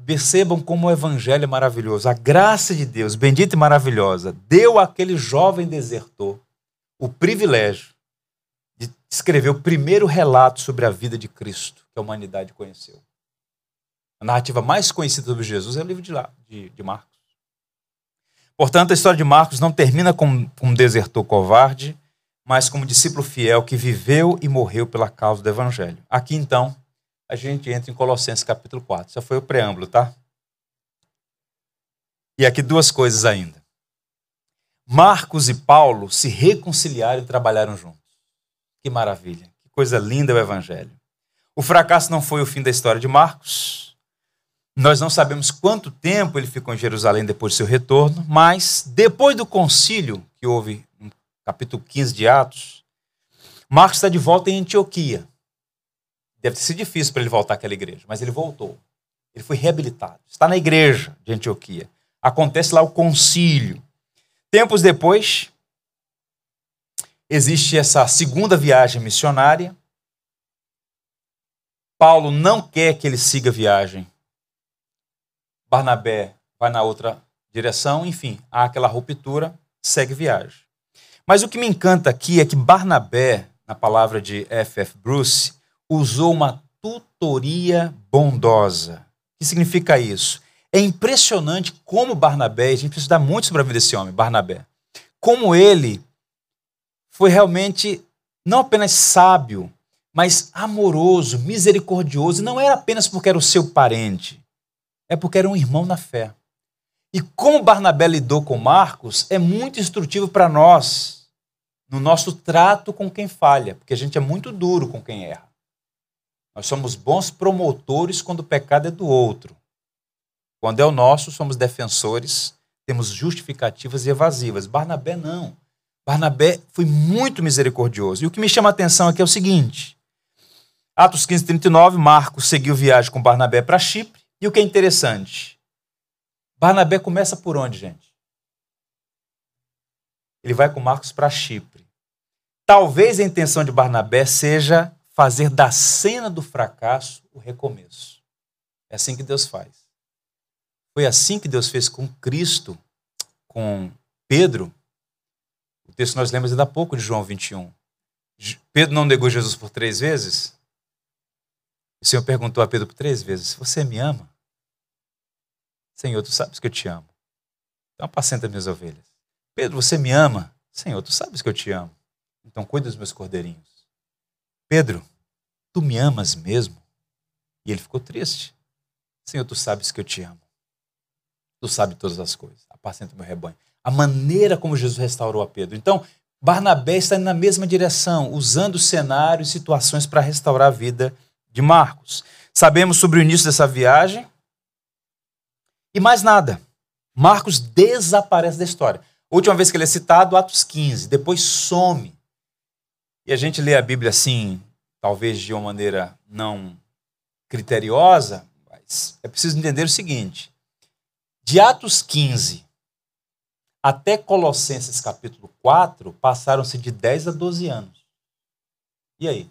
[SPEAKER 1] Percebam como o evangelho é maravilhoso. A graça de Deus, bendita e maravilhosa, deu àquele jovem desertor o privilégio de escrever o primeiro relato sobre a vida de Cristo que a humanidade conheceu. A narrativa mais conhecida sobre Jesus é o livro de, de, de Marcos. Portanto, a história de Marcos não termina com um desertor covarde, mas como discípulo fiel que viveu e morreu pela causa do evangelho. Aqui, então, a gente entra em Colossenses capítulo 4. Isso foi o preâmbulo, tá? E aqui duas coisas ainda. Marcos e Paulo se reconciliaram e trabalharam juntos. Que maravilha, que coisa linda o evangelho. O fracasso não foi o fim da história de Marcos, nós não sabemos quanto tempo ele ficou em Jerusalém depois do seu retorno, mas depois do concílio que houve no capítulo 15 de Atos, Marcos está de volta em Antioquia. Deve ter sido difícil para ele voltar àquela igreja, mas ele voltou. Ele foi reabilitado. Está na igreja de Antioquia. Acontece lá o concílio. Tempos depois, existe essa segunda viagem missionária. Paulo não quer que ele siga a viagem Barnabé vai na outra direção, enfim, há aquela ruptura, segue viagem. Mas o que me encanta aqui é que Barnabé, na palavra de F.F. Bruce, usou uma tutoria bondosa. O que significa isso? É impressionante como Barnabé, a gente precisa dar muito sobre a vida desse homem, Barnabé, como ele foi realmente não apenas sábio, mas amoroso, misericordioso, não era apenas porque era o seu parente, é porque era um irmão na fé. E como Barnabé lidou com Marcos é muito instrutivo para nós, no nosso trato com quem falha, porque a gente é muito duro com quem erra. Nós somos bons promotores quando o pecado é do outro. Quando é o nosso, somos defensores, temos justificativas e evasivas. Barnabé não. Barnabé foi muito misericordioso. E o que me chama a atenção aqui é o seguinte: Atos 15, 39, Marcos seguiu viagem com Barnabé para Chipre e o que é interessante? Barnabé começa por onde, gente? Ele vai com Marcos para Chipre. Talvez a intenção de Barnabé seja fazer da cena do fracasso o recomeço. É assim que Deus faz. Foi assim que Deus fez com Cristo, com Pedro. O texto nós lemos ainda há pouco de João 21. Pedro não negou Jesus por três vezes? O Senhor perguntou a Pedro por três vezes: Você me ama? Senhor, tu sabes que eu te amo. Então apacenta minhas ovelhas. Pedro, você me ama? Senhor, tu sabes que eu te amo. Então cuida dos meus cordeirinhos. Pedro, tu me amas mesmo? E ele ficou triste. Senhor, tu sabes que eu te amo. Tu sabes todas as coisas. Apacenta o meu rebanho. A maneira como Jesus restaurou a Pedro. Então, Barnabé está na mesma direção, usando cenários e situações para restaurar a vida de Marcos. Sabemos sobre o início dessa viagem. E mais nada. Marcos desaparece da história. Última vez que ele é citado, Atos 15, depois some. E a gente lê a Bíblia assim, talvez de uma maneira não criteriosa, mas é preciso entender o seguinte: de Atos 15 até Colossenses capítulo 4, passaram-se de 10 a 12 anos. E aí?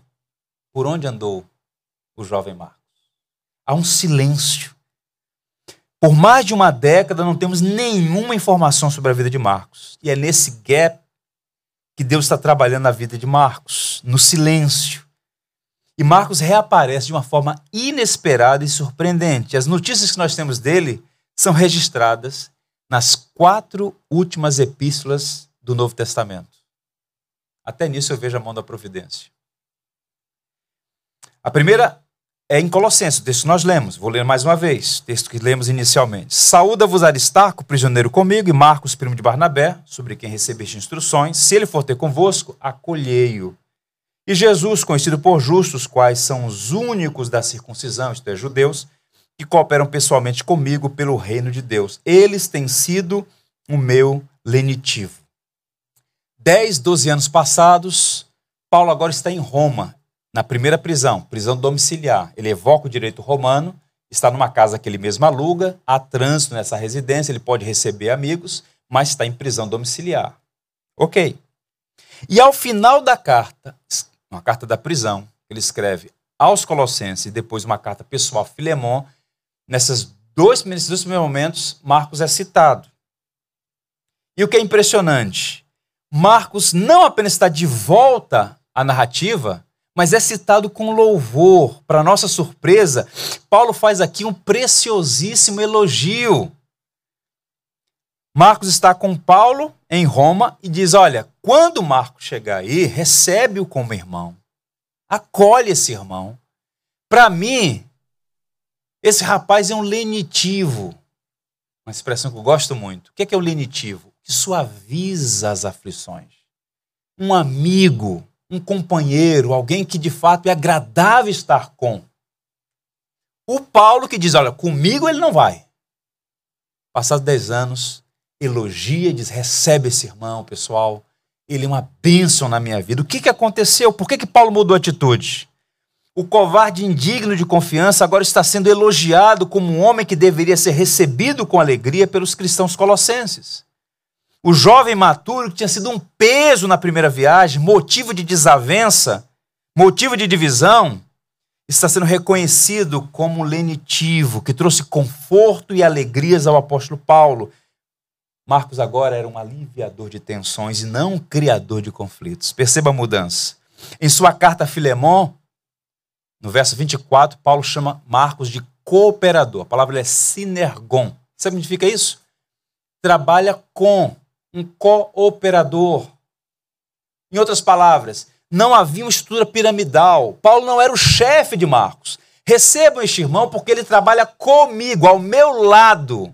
[SPEAKER 1] Por onde andou o jovem Marcos. Há um silêncio. Por mais de uma década não temos nenhuma informação sobre a vida de Marcos. E é nesse gap que Deus está trabalhando na vida de Marcos, no silêncio. E Marcos reaparece de uma forma inesperada e surpreendente. As notícias que nós temos dele são registradas nas quatro últimas epístolas do Novo Testamento. Até nisso eu vejo a mão da providência. A primeira é em Colossenses, o texto que nós lemos. Vou ler mais uma vez, texto que lemos inicialmente. Saúda-vos Aristarco, prisioneiro comigo, e Marcos, primo de Barnabé, sobre quem recebeste instruções. Se ele for ter convosco, acolhei-o. E Jesus, conhecido por justos, quais são os únicos da circuncisão, isto é, judeus, que cooperam pessoalmente comigo pelo reino de Deus. Eles têm sido o meu lenitivo. Dez, doze anos passados, Paulo agora está em Roma na primeira prisão, prisão domiciliar. Ele evoca o direito romano, está numa casa que ele mesmo aluga, há trânsito nessa residência, ele pode receber amigos, mas está em prisão domiciliar. Ok. E ao final da carta, uma carta da prisão, ele escreve aos Colossenses e depois uma carta pessoal a Filemon, nesses dois, nesses dois primeiros momentos, Marcos é citado. E o que é impressionante, Marcos não apenas está de volta à narrativa, mas é citado com louvor. Para nossa surpresa, Paulo faz aqui um preciosíssimo elogio. Marcos está com Paulo em Roma e diz: Olha, quando Marcos chegar aí, recebe-o como irmão. Acolhe esse irmão. Para mim, esse rapaz é um lenitivo. Uma expressão que eu gosto muito. O que é, que é o lenitivo? Que suaviza as aflições. Um amigo um companheiro, alguém que de fato é agradável estar com. O Paulo que diz: Olha, comigo ele não vai. Passados dez anos, elogia, diz: Recebe esse irmão, pessoal. Ele é uma bênção na minha vida. O que, que aconteceu? Por que, que Paulo mudou a atitude? O covarde indigno de confiança agora está sendo elogiado como um homem que deveria ser recebido com alegria pelos cristãos colossenses. O jovem maturo, que tinha sido um peso na primeira viagem, motivo de desavença, motivo de divisão, está sendo reconhecido como lenitivo, que trouxe conforto e alegrias ao apóstolo Paulo. Marcos agora era um aliviador de tensões e não um criador de conflitos. Perceba a mudança. Em sua carta a Filemon, no verso 24, Paulo chama Marcos de cooperador. A palavra é sinergon. Sabe o que significa isso? Trabalha com, um cooperador. Em outras palavras, não havia uma estrutura piramidal. Paulo não era o chefe de Marcos. Recebam este irmão porque ele trabalha comigo, ao meu lado.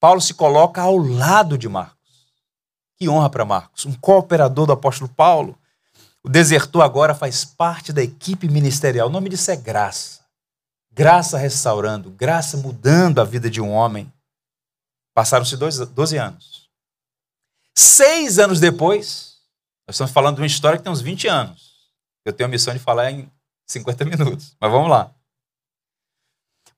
[SPEAKER 1] Paulo se coloca ao lado de Marcos. Que honra para Marcos, um cooperador do apóstolo Paulo. O desertor agora faz parte da equipe ministerial. O nome disso é graça. Graça restaurando, graça mudando a vida de um homem. Passaram-se 12 anos. Seis anos depois, nós estamos falando de uma história que tem uns 20 anos. Eu tenho a missão de falar em 50 minutos, mas vamos lá.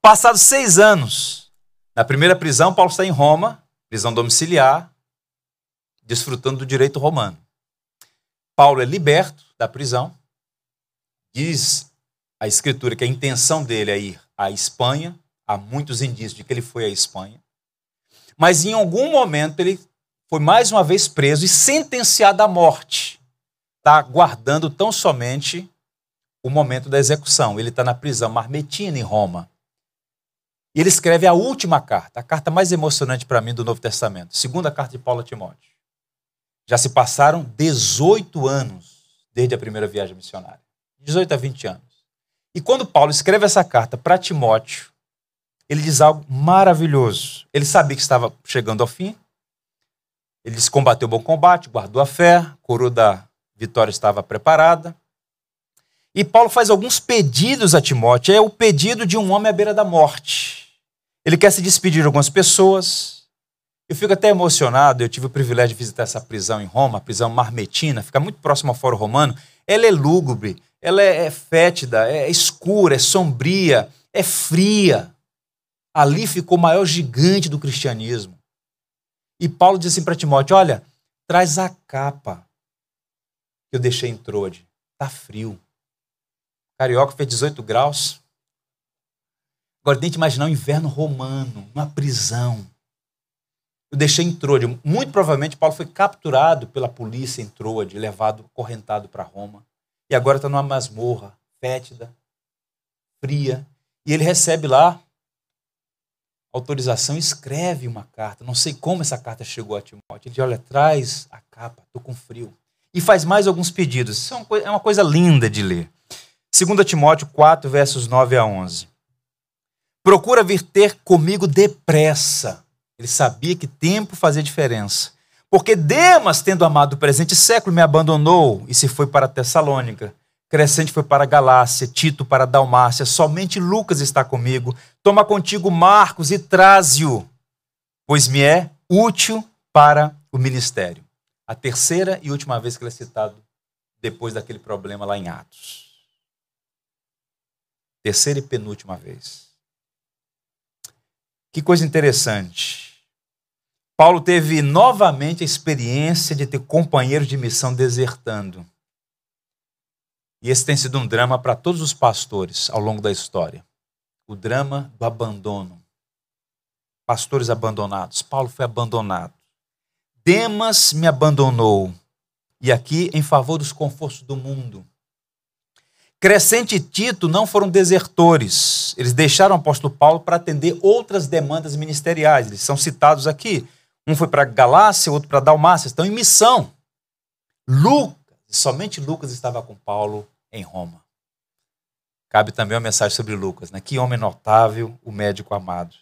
[SPEAKER 1] Passados seis anos, na primeira prisão, Paulo está em Roma, prisão domiciliar, desfrutando do direito romano. Paulo é liberto da prisão, diz a escritura que a intenção dele é ir à Espanha, há muitos indícios de que ele foi à Espanha. Mas em algum momento ele foi mais uma vez preso e sentenciado à morte. Está aguardando tão somente o momento da execução. Ele está na prisão marmetina em Roma. E ele escreve a última carta, a carta mais emocionante para mim do Novo Testamento, segunda carta de Paulo a Timóteo. Já se passaram 18 anos desde a primeira viagem missionária. 18 a 20 anos. E quando Paulo escreve essa carta para Timóteo, ele diz algo maravilhoso. Ele sabia que estava chegando ao fim. Ele disse: combateu o bom combate, guardou a fé, a coroa da vitória estava preparada. E Paulo faz alguns pedidos a Timóteo. É o pedido de um homem à beira da morte. Ele quer se despedir de algumas pessoas. Eu fico até emocionado. Eu tive o privilégio de visitar essa prisão em Roma, a prisão Marmetina, fica muito próximo ao Fórum Romano. Ela é lúgubre, ela é, é fétida, é escura, é sombria, é fria. Ali ficou o maior gigante do cristianismo. E Paulo diz assim para Timóteo: Olha, traz a capa que eu deixei em Trode. Tá frio. Carioca fez 18 graus. Agora tente imaginar um inverno romano, uma prisão. Eu deixei em Trode. Muito provavelmente Paulo foi capturado pela polícia em Troade, levado correntado para Roma. e agora está numa masmorra fétida, fria, e ele recebe lá autorização, escreve uma carta. Não sei como essa carta chegou a Timóteo. Ele diz: Olha, traz a capa, estou com frio. E faz mais alguns pedidos. Isso é uma coisa linda de ler. 2 Timóteo 4, versos 9 a 11. Procura vir ter comigo depressa. Ele sabia que tempo fazia diferença. Porque Demas, tendo amado o presente século, me abandonou e se foi para Tessalônica. Crescente foi para Galácia, Tito para Dalmácia, somente Lucas está comigo. Toma contigo Marcos e traze-o, pois me é útil para o ministério. A terceira e última vez que ele é citado depois daquele problema lá em Atos. Terceira e penúltima vez. Que coisa interessante. Paulo teve novamente a experiência de ter companheiros de missão desertando. E esse tem sido um drama para todos os pastores ao longo da história. O drama do abandono. Pastores abandonados. Paulo foi abandonado. Demas me abandonou. E aqui em favor dos confortos do mundo. Crescente e Tito não foram desertores. Eles deixaram o apóstolo Paulo para atender outras demandas ministeriais. Eles são citados aqui. Um foi para Galácia, outro para Dalmácia. Estão em missão. Lucas somente Lucas estava com Paulo em Roma. Cabe também uma mensagem sobre Lucas, né? Que homem notável, o médico amado.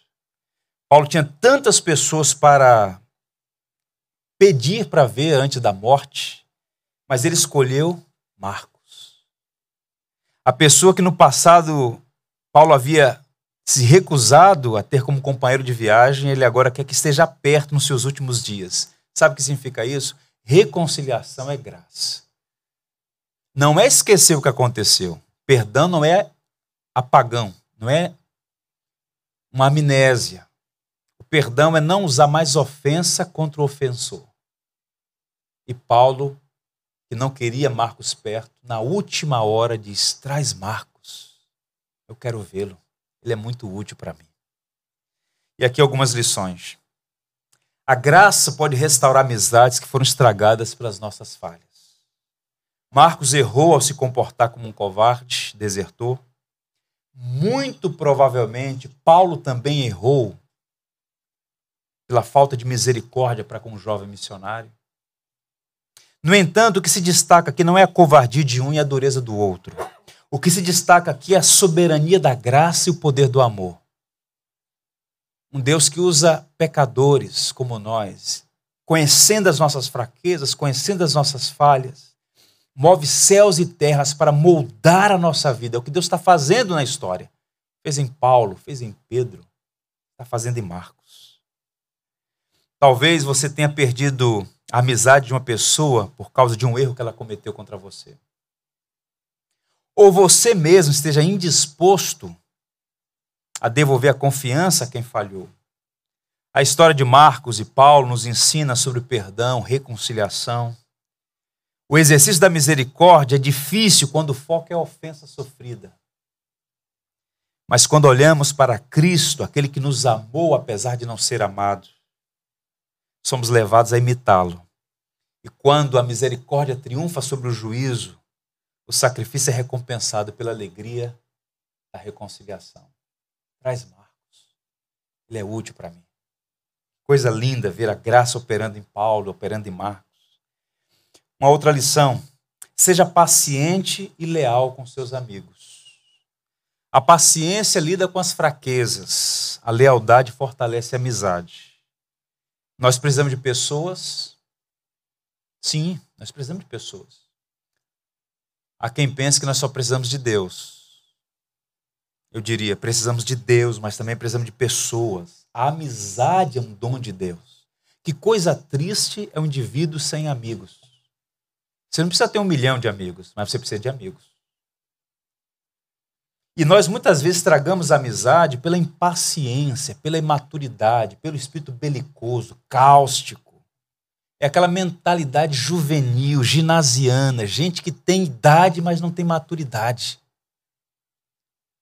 [SPEAKER 1] Paulo tinha tantas pessoas para pedir para ver antes da morte, mas ele escolheu Marcos. A pessoa que no passado Paulo havia se recusado a ter como companheiro de viagem, ele agora quer que esteja perto nos seus últimos dias. Sabe o que significa isso? Reconciliação é graça. Não é esquecer o que aconteceu. Perdão não é apagão, não é uma amnésia. O perdão é não usar mais ofensa contra o ofensor. E Paulo, que não queria Marcos perto, na última hora diz: traz Marcos. Eu quero vê-lo. Ele é muito útil para mim. E aqui algumas lições. A graça pode restaurar amizades que foram estragadas pelas nossas falhas. Marcos errou ao se comportar como um covarde, desertor. Muito provavelmente, Paulo também errou pela falta de misericórdia para com o jovem missionário. No entanto, o que se destaca aqui não é a covardia de um e a dureza do outro. O que se destaca aqui é a soberania da graça e o poder do amor. Um Deus que usa pecadores como nós, conhecendo as nossas fraquezas, conhecendo as nossas falhas, move céus e terras para moldar a nossa vida. É o que Deus está fazendo na história. Fez em Paulo, fez em Pedro, está fazendo em Marcos. Talvez você tenha perdido a amizade de uma pessoa por causa de um erro que ela cometeu contra você. Ou você mesmo esteja indisposto a devolver a confiança a quem falhou. A história de Marcos e Paulo nos ensina sobre perdão, reconciliação. O exercício da misericórdia é difícil quando o foco é a ofensa sofrida. Mas quando olhamos para Cristo, aquele que nos amou apesar de não ser amado, somos levados a imitá-lo. E quando a misericórdia triunfa sobre o juízo, o sacrifício é recompensado pela alegria da reconciliação. Traz Marcos. Ele é útil para mim. Coisa linda ver a graça operando em Paulo, operando em Marcos. Uma outra lição: seja paciente e leal com seus amigos. A paciência lida com as fraquezas, a lealdade fortalece a amizade. Nós precisamos de pessoas. Sim, nós precisamos de pessoas. Há quem pense que nós só precisamos de Deus. Eu diria, precisamos de Deus, mas também precisamos de pessoas. A amizade é um dom de Deus. Que coisa triste é um indivíduo sem amigos. Você não precisa ter um milhão de amigos, mas você precisa de amigos. E nós muitas vezes estragamos a amizade pela impaciência, pela imaturidade, pelo espírito belicoso, cáustico. É aquela mentalidade juvenil, ginasiana, gente que tem idade, mas não tem maturidade.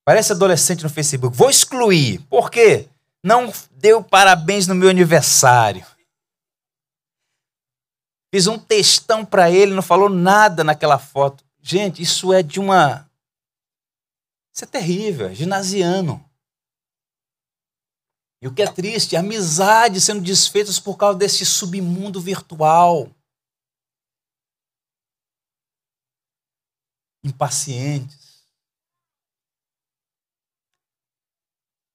[SPEAKER 1] Parece adolescente no Facebook. Vou excluir. Por quê? Não deu parabéns no meu aniversário. Fiz um textão para ele, não falou nada naquela foto. Gente, isso é de uma. Isso é terrível, é ginasiano. E o que é triste, amizades sendo desfeitas por causa desse submundo virtual. Impacientes.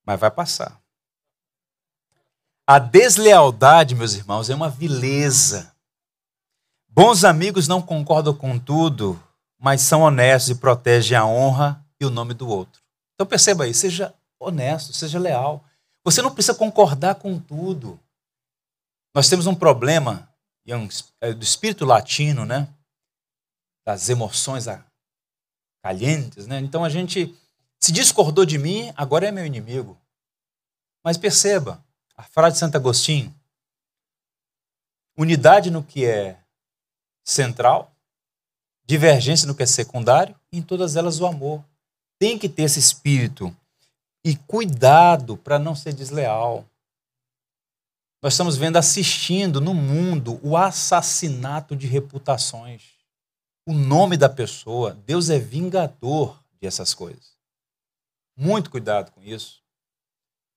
[SPEAKER 1] Mas vai passar. A deslealdade, meus irmãos, é uma vileza. Bons amigos não concordam com tudo, mas são honestos e protegem a honra e o nome do outro. Então perceba aí, seja honesto, seja leal. Você não precisa concordar com tudo. Nós temos um problema é do espírito latino, né? Das emoções calientes, né? Então a gente se discordou de mim, agora é meu inimigo. Mas perceba, a frase de Santo Agostinho, unidade no que é central, divergência no que é secundário, e em todas elas o amor. Tem que ter esse espírito e cuidado para não ser desleal. Nós estamos vendo, assistindo no mundo o assassinato de reputações. O nome da pessoa, Deus é vingador dessas coisas. Muito cuidado com isso.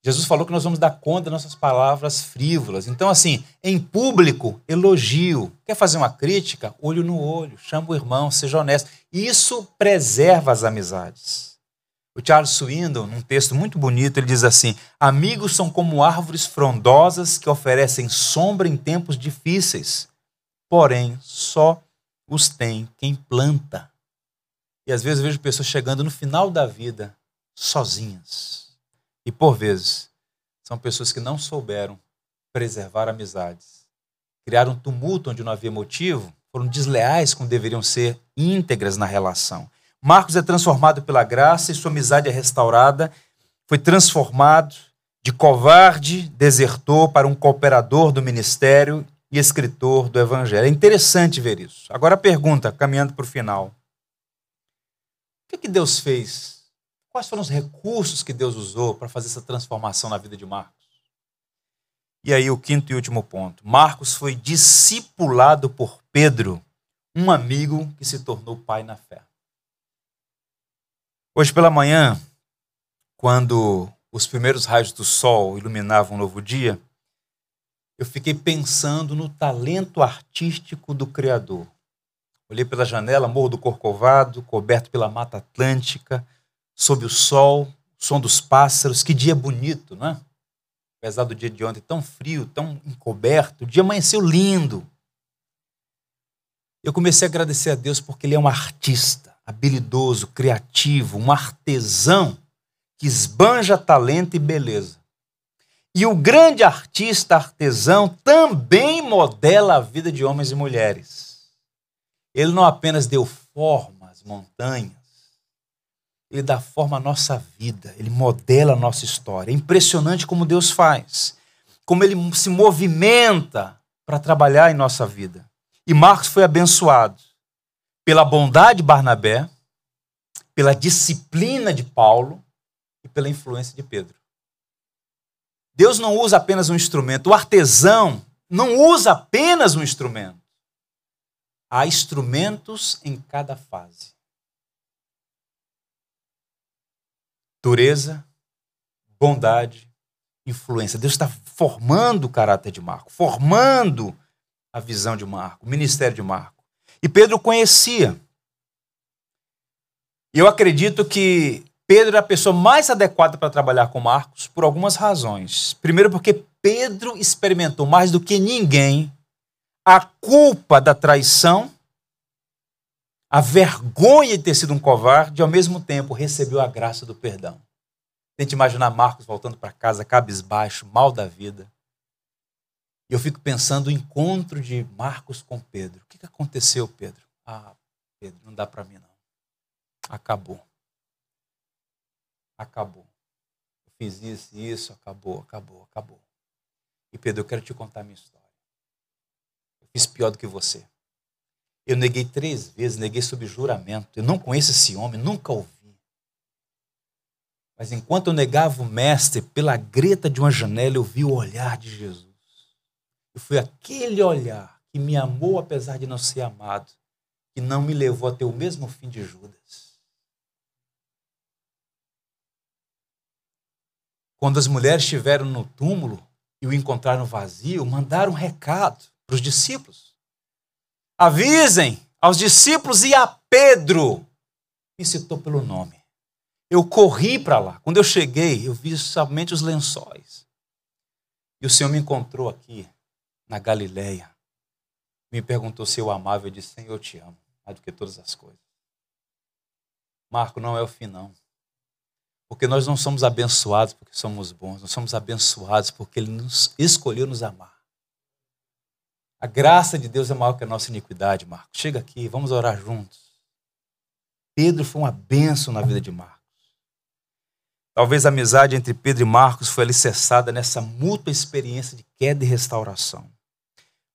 [SPEAKER 1] Jesus falou que nós vamos dar conta das nossas palavras frívolas. Então, assim, em público, elogio. Quer fazer uma crítica? Olho no olho. Chama o irmão, seja honesto. Isso preserva as amizades. O Charles Swindon, num texto muito bonito, ele diz assim: Amigos são como árvores frondosas que oferecem sombra em tempos difíceis, porém só os tem quem planta. E às vezes eu vejo pessoas chegando no final da vida sozinhas. E por vezes são pessoas que não souberam preservar amizades. Criaram um tumulto onde não havia motivo, foram desleais quando deveriam ser íntegras na relação. Marcos é transformado pela graça e sua amizade é restaurada. Foi transformado de covarde, desertor, para um cooperador do ministério e escritor do evangelho. É interessante ver isso. Agora a pergunta, caminhando para o final. O que, que Deus fez? Quais foram os recursos que Deus usou para fazer essa transformação na vida de Marcos? E aí, o quinto e último ponto. Marcos foi discipulado por Pedro, um amigo que se tornou pai na fé. Hoje pela manhã, quando os primeiros raios do sol iluminavam um novo dia, eu fiquei pensando no talento artístico do Criador. Olhei pela janela, Morro do Corcovado, coberto pela Mata Atlântica, sob o sol, som dos pássaros. Que dia bonito, né? Apesar do dia de ontem tão frio, tão encoberto, o dia amanheceu lindo. Eu comecei a agradecer a Deus porque Ele é um artista habilidoso, criativo, um artesão que esbanja talento e beleza. E o grande artista artesão também modela a vida de homens e mulheres. Ele não apenas deu forma às montanhas, ele dá forma à nossa vida, ele modela a nossa história. É impressionante como Deus faz, como ele se movimenta para trabalhar em nossa vida. E Marcos foi abençoado pela bondade de Barnabé, pela disciplina de Paulo e pela influência de Pedro. Deus não usa apenas um instrumento, o artesão não usa apenas um instrumento. Há instrumentos em cada fase. Dureza, bondade, influência. Deus está formando o caráter de Marco, formando a visão de Marco, o ministério de Marco. E Pedro conhecia. Eu acredito que Pedro é a pessoa mais adequada para trabalhar com Marcos por algumas razões. Primeiro, porque Pedro experimentou mais do que ninguém a culpa da traição, a vergonha de ter sido um covarde e, ao mesmo tempo, recebeu a graça do perdão. Tente imaginar Marcos voltando para casa cabisbaixo, mal da vida. E eu fico pensando o encontro de Marcos com Pedro. O que, que aconteceu, Pedro? Ah, Pedro, não dá para mim não. Acabou. Acabou. Eu fiz isso e isso, acabou, acabou, acabou. E Pedro, eu quero te contar a minha história. Eu fiz pior do que você. Eu neguei três vezes, neguei sob juramento. Eu não conheço esse homem, nunca ouvi. Mas enquanto eu negava o mestre, pela greta de uma janela eu vi o olhar de Jesus. E foi aquele olhar que me amou apesar de não ser amado, que não me levou a ter o mesmo fim de Judas. Quando as mulheres estiveram no túmulo e o encontraram vazio, mandaram um recado para os discípulos. Avisem aos discípulos e a Pedro. Me citou pelo nome. Eu corri para lá. Quando eu cheguei, eu vi somente os lençóis. E o Senhor me encontrou aqui, na Galileia. Me perguntou se eu amava. Eu disse, Senhor, eu te amo, mais do que todas as coisas. Marco, não é o fim, não. Porque nós não somos abençoados porque somos bons, nós somos abençoados porque Ele nos escolheu nos amar. A graça de Deus é maior que a nossa iniquidade, Marcos. Chega aqui, vamos orar juntos. Pedro foi uma bênção na vida de Marcos. Talvez a amizade entre Pedro e Marcos foi alicerçada nessa mútua experiência de queda e restauração.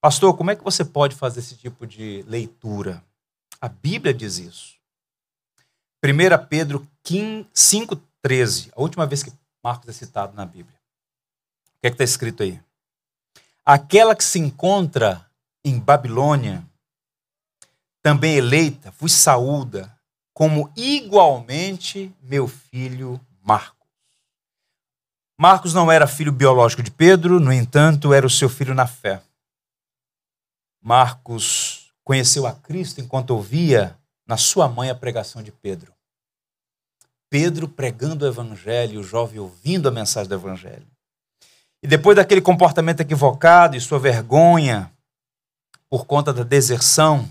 [SPEAKER 1] Pastor, como é que você pode fazer esse tipo de leitura? A Bíblia diz isso. 1 Pedro 5,13, a última vez que Marcos é citado na Bíblia. O que é está escrito aí? Aquela que se encontra em Babilônia, também eleita, vos saúda, como igualmente meu filho Marcos. Marcos não era filho biológico de Pedro, no entanto, era o seu filho na fé. Marcos conheceu a Cristo enquanto ouvia na sua mãe a pregação de Pedro. Pedro pregando o evangelho, o jovem ouvindo a mensagem do evangelho. E depois daquele comportamento equivocado e sua vergonha por conta da deserção,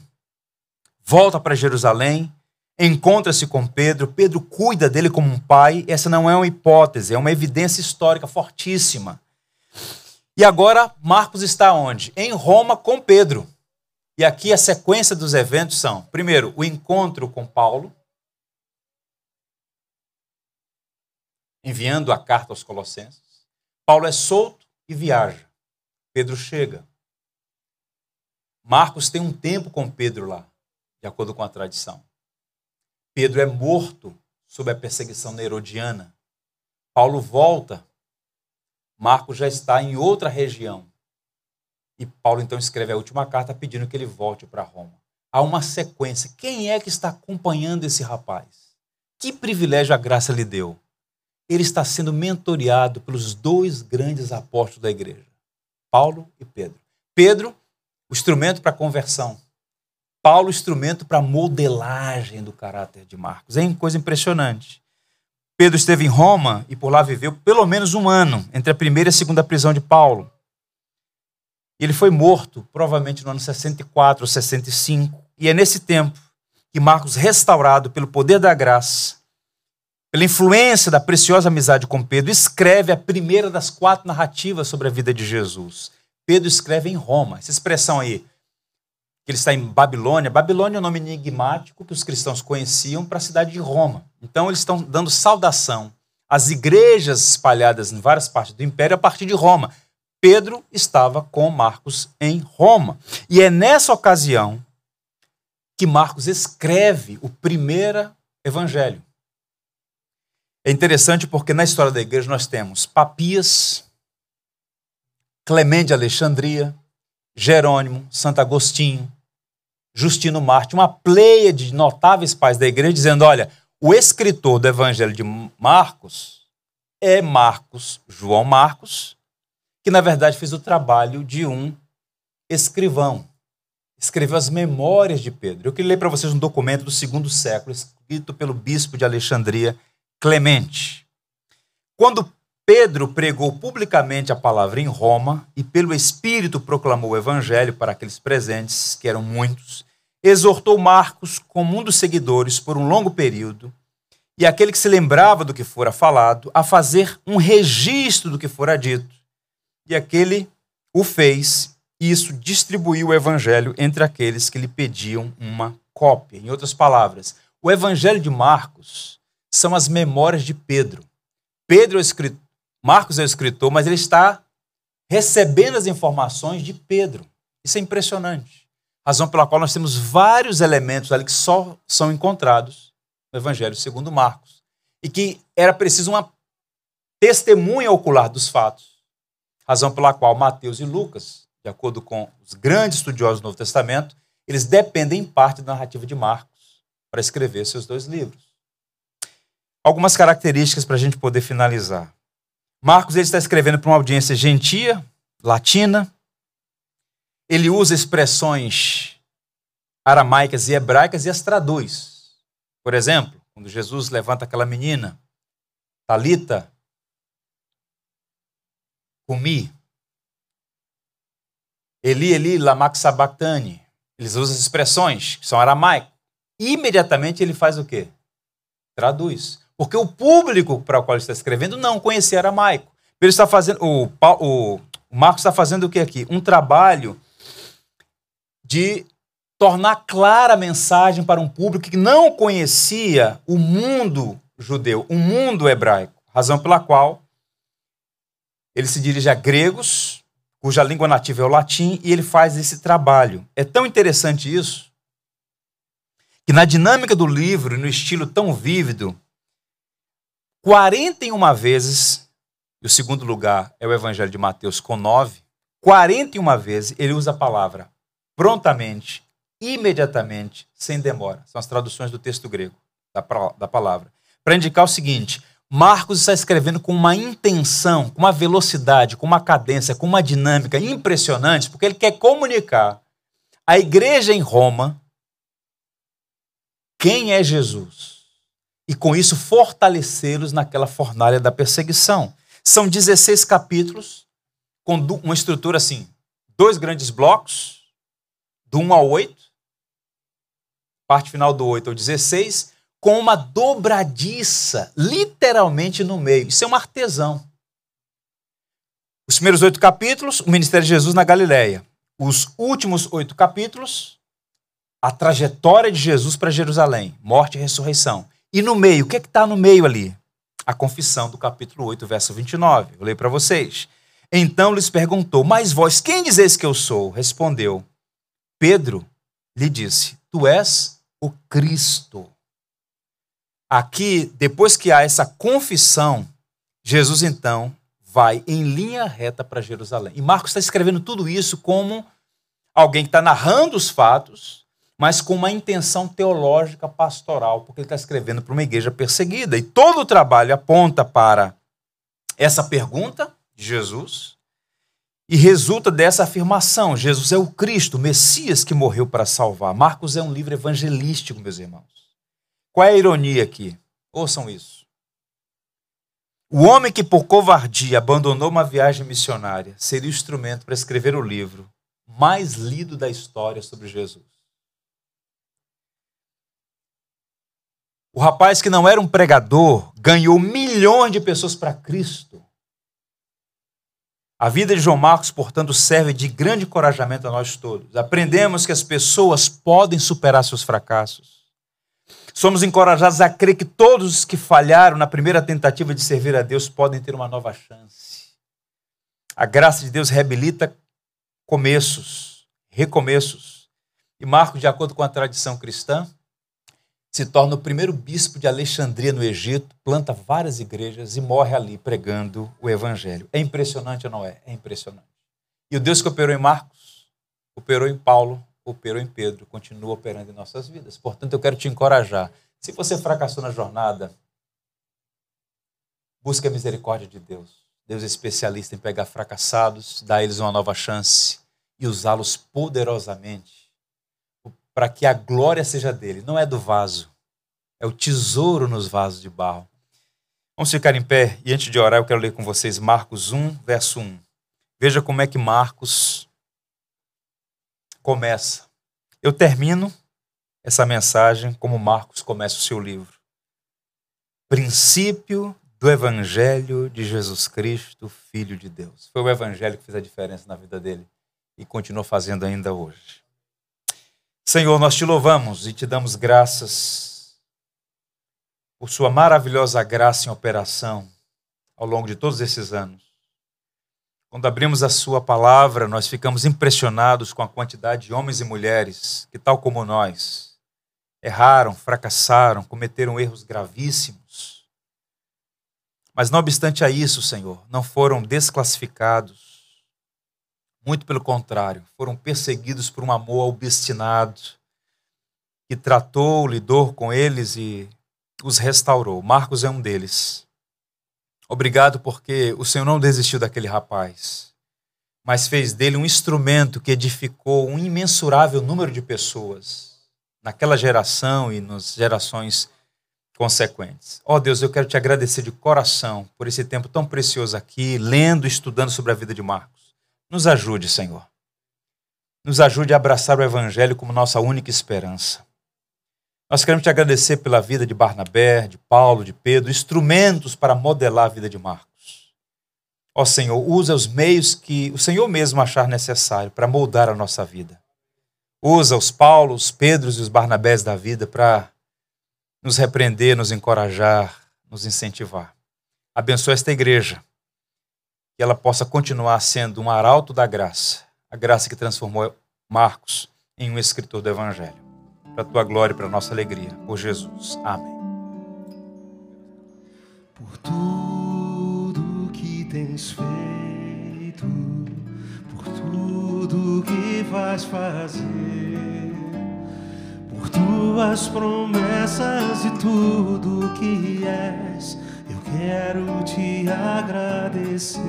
[SPEAKER 1] volta para Jerusalém, encontra-se com Pedro, Pedro cuida dele como um pai. Essa não é uma hipótese, é uma evidência histórica fortíssima. E agora Marcos está onde? Em Roma com Pedro. E aqui a sequência dos eventos são: primeiro, o encontro com Paulo, enviando a carta aos Colossenses. Paulo é solto e viaja. Pedro chega. Marcos tem um tempo com Pedro lá, de acordo com a tradição. Pedro é morto sob a perseguição herodiana. Paulo volta. Marcos já está em outra região. E Paulo então escreve a última carta pedindo que ele volte para Roma. Há uma sequência. Quem é que está acompanhando esse rapaz? Que privilégio a graça lhe deu? Ele está sendo mentoreado pelos dois grandes apóstolos da igreja, Paulo e Pedro. Pedro, o instrumento para conversão. Paulo, instrumento para modelagem do caráter de Marcos. É uma coisa impressionante. Pedro esteve em Roma e por lá viveu pelo menos um ano, entre a primeira e a segunda prisão de Paulo. Ele foi morto, provavelmente no ano 64 ou 65. E é nesse tempo que Marcos, restaurado pelo poder da graça, pela influência da preciosa amizade com Pedro, escreve a primeira das quatro narrativas sobre a vida de Jesus. Pedro escreve em Roma. Essa expressão aí, que ele está em Babilônia. Babilônia é um nome enigmático que os cristãos conheciam para a cidade de Roma. Então, eles estão dando saudação às igrejas espalhadas em várias partes do império a partir de Roma. Pedro estava com Marcos em Roma. E é nessa ocasião que Marcos escreve o primeiro evangelho. É interessante porque na história da igreja nós temos Papias, Clemente de Alexandria, Jerônimo, Santo Agostinho, Justino Marte, uma pleia de notáveis pais da igreja dizendo: olha, o escritor do Evangelho de Marcos é Marcos, João Marcos, que na verdade fez o trabalho de um escrivão. Escreveu as memórias de Pedro. Eu queria ler para vocês um documento do segundo século, escrito pelo bispo de Alexandria, Clemente. Quando Pedro pregou publicamente a palavra em Roma e pelo Espírito proclamou o evangelho para aqueles presentes, que eram muitos, exortou Marcos como um dos seguidores por um longo período, e aquele que se lembrava do que fora falado, a fazer um registro do que fora dito. E aquele o fez, e isso distribuiu o evangelho entre aqueles que lhe pediam uma cópia. Em outras palavras, o evangelho de Marcos são as memórias de Pedro. Pedro é o escritor, Marcos é o escritor, mas ele está recebendo as informações de Pedro. Isso é impressionante. Razão pela qual nós temos vários elementos ali que só são encontrados no Evangelho segundo Marcos. E que era preciso uma testemunha ocular dos fatos. Razão pela qual Mateus e Lucas, de acordo com os grandes estudiosos do Novo Testamento, eles dependem em parte da narrativa de Marcos para escrever seus dois livros. Algumas características para a gente poder finalizar. Marcos ele está escrevendo para uma audiência gentia, latina. Ele usa expressões aramaicas e hebraicas e as traduz. Por exemplo, quando Jesus levanta aquela menina, Talita, Kumi, Eli, Eli, lamak sabachthani. Eles usam as expressões que são aramaicas. Imediatamente ele faz o quê? Traduz. Porque o público para o qual ele está escrevendo não conhecia aramaico. Ele está fazendo, o, o, o Marcos está fazendo o que aqui? Um trabalho de tornar clara a mensagem para um público que não conhecia o mundo judeu, o mundo hebraico. Razão pela qual ele se dirige a gregos, cuja língua nativa é o latim, e ele faz esse trabalho. É tão interessante isso, que na dinâmica do livro, no estilo tão vívido, 41 vezes, e o segundo lugar é o Evangelho de Mateus com 9, 41 vezes ele usa a palavra prontamente, imediatamente, sem demora. São as traduções do texto grego, da, da palavra. Para indicar o seguinte: Marcos está escrevendo com uma intenção, com uma velocidade, com uma cadência, com uma dinâmica impressionante, porque ele quer comunicar à igreja em Roma quem é Jesus. E com isso fortalecê-los naquela fornalha da perseguição. São 16 capítulos, com uma estrutura assim: dois grandes blocos, do 1 ao 8, parte final do 8 ao 16, com uma dobradiça, literalmente no meio. Isso é um artesão. Os primeiros oito capítulos, o ministério de Jesus na Galileia. Os últimos oito capítulos, a trajetória de Jesus para Jerusalém, morte e ressurreição. E no meio, o que é está no meio ali? A confissão do capítulo 8, verso 29. Eu leio para vocês. Então lhes perguntou: Mas vós, quem dizeis que eu sou? Respondeu: Pedro lhe disse: Tu és o Cristo. Aqui, depois que há essa confissão, Jesus então vai em linha reta para Jerusalém. E Marcos está escrevendo tudo isso como alguém que está narrando os fatos, mas com uma intenção teológica pastoral, porque ele está escrevendo para uma igreja perseguida. E todo o trabalho aponta para essa pergunta de Jesus e resulta dessa afirmação: Jesus é o Cristo, o Messias que morreu para salvar. Marcos é um livro evangelístico, meus irmãos. Qual é a ironia aqui? Ouçam isso. O homem que por covardia abandonou uma viagem missionária seria o instrumento para escrever o livro mais lido da história sobre Jesus. O rapaz que não era um pregador ganhou milhões de pessoas para Cristo. A vida de João Marcos, portanto, serve de grande encorajamento a nós todos. Aprendemos que as pessoas podem superar seus fracassos Somos encorajados a crer que todos os que falharam na primeira tentativa de servir a Deus podem ter uma nova chance. A graça de Deus reabilita começos, recomeços. E Marcos, de acordo com a tradição cristã, se torna o primeiro bispo de Alexandria, no Egito, planta várias igrejas e morre ali pregando o evangelho. É impressionante ou não é? É impressionante. E o Deus que operou em Marcos, operou em Paulo, operou em Pedro, continua operando em nossas vidas. Portanto, eu quero te encorajar. Se você fracassou na jornada, busque a misericórdia de Deus. Deus é especialista em pegar fracassados, dar eles uma nova chance e usá-los poderosamente para que a glória seja dele. Não é do vaso, é o tesouro nos vasos de barro. Vamos ficar em pé e antes de orar eu quero ler com vocês Marcos 1, verso 1. Veja como é que Marcos começa. Eu termino essa mensagem como Marcos começa o seu livro. Princípio do Evangelho de Jesus Cristo, Filho de Deus. Foi o Evangelho que fez a diferença na vida dele e continua fazendo ainda hoje. Senhor, nós te louvamos e te damos graças por Sua maravilhosa graça em operação ao longo de todos esses anos. Quando abrimos a Sua palavra, nós ficamos impressionados com a quantidade de homens e mulheres que, tal como nós, erraram, fracassaram, cometeram erros gravíssimos. Mas, não obstante a isso, Senhor, não foram desclassificados, Muito pelo contrário, foram perseguidos por um amor obstinado que tratou, lidou com eles e os restaurou. Marcos é um deles. Obrigado porque o Senhor não desistiu daquele rapaz, mas fez dele um instrumento que edificou um imensurável número de pessoas naquela geração e nas gerações consequentes. Ó oh Deus, eu quero te agradecer de coração por esse tempo tão precioso aqui, lendo e estudando sobre a vida de Marcos. Nos ajude, Senhor. Nos ajude a abraçar o Evangelho como nossa única esperança. Nós queremos te agradecer pela vida de Barnabé, de Paulo, de Pedro, instrumentos para modelar a vida de Marcos. Ó Senhor, usa os meios que o Senhor mesmo achar necessário para moldar a nossa vida. Usa os Paulos, os Pedros e os Barnabés da vida para nos repreender, nos encorajar, nos incentivar. Abençoa esta igreja, que ela possa continuar sendo um arauto da graça, a graça que transformou Marcos em um escritor do Evangelho para a tua glória e para a nossa alegria. Por Jesus. Amém.
[SPEAKER 2] Por tudo que tens feito, por tudo que vais fazer, por tuas promessas e tudo que és, quero te agradecer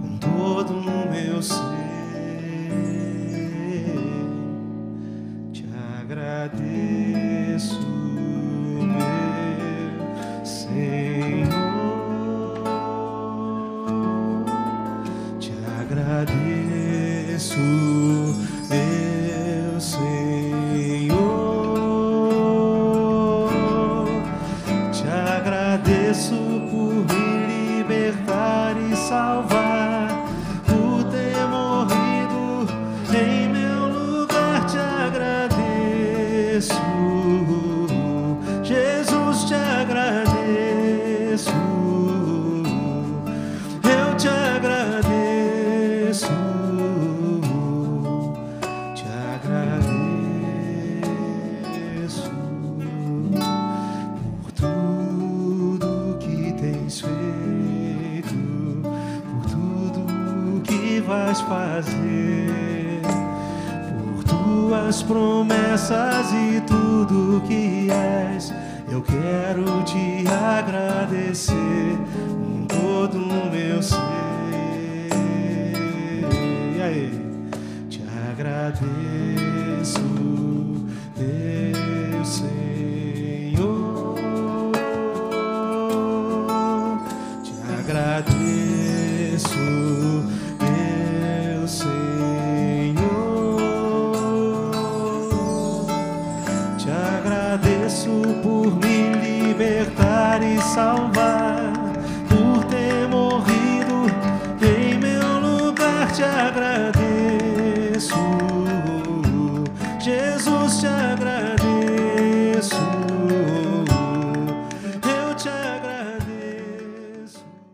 [SPEAKER 2] com todo o meu ser. agradeço,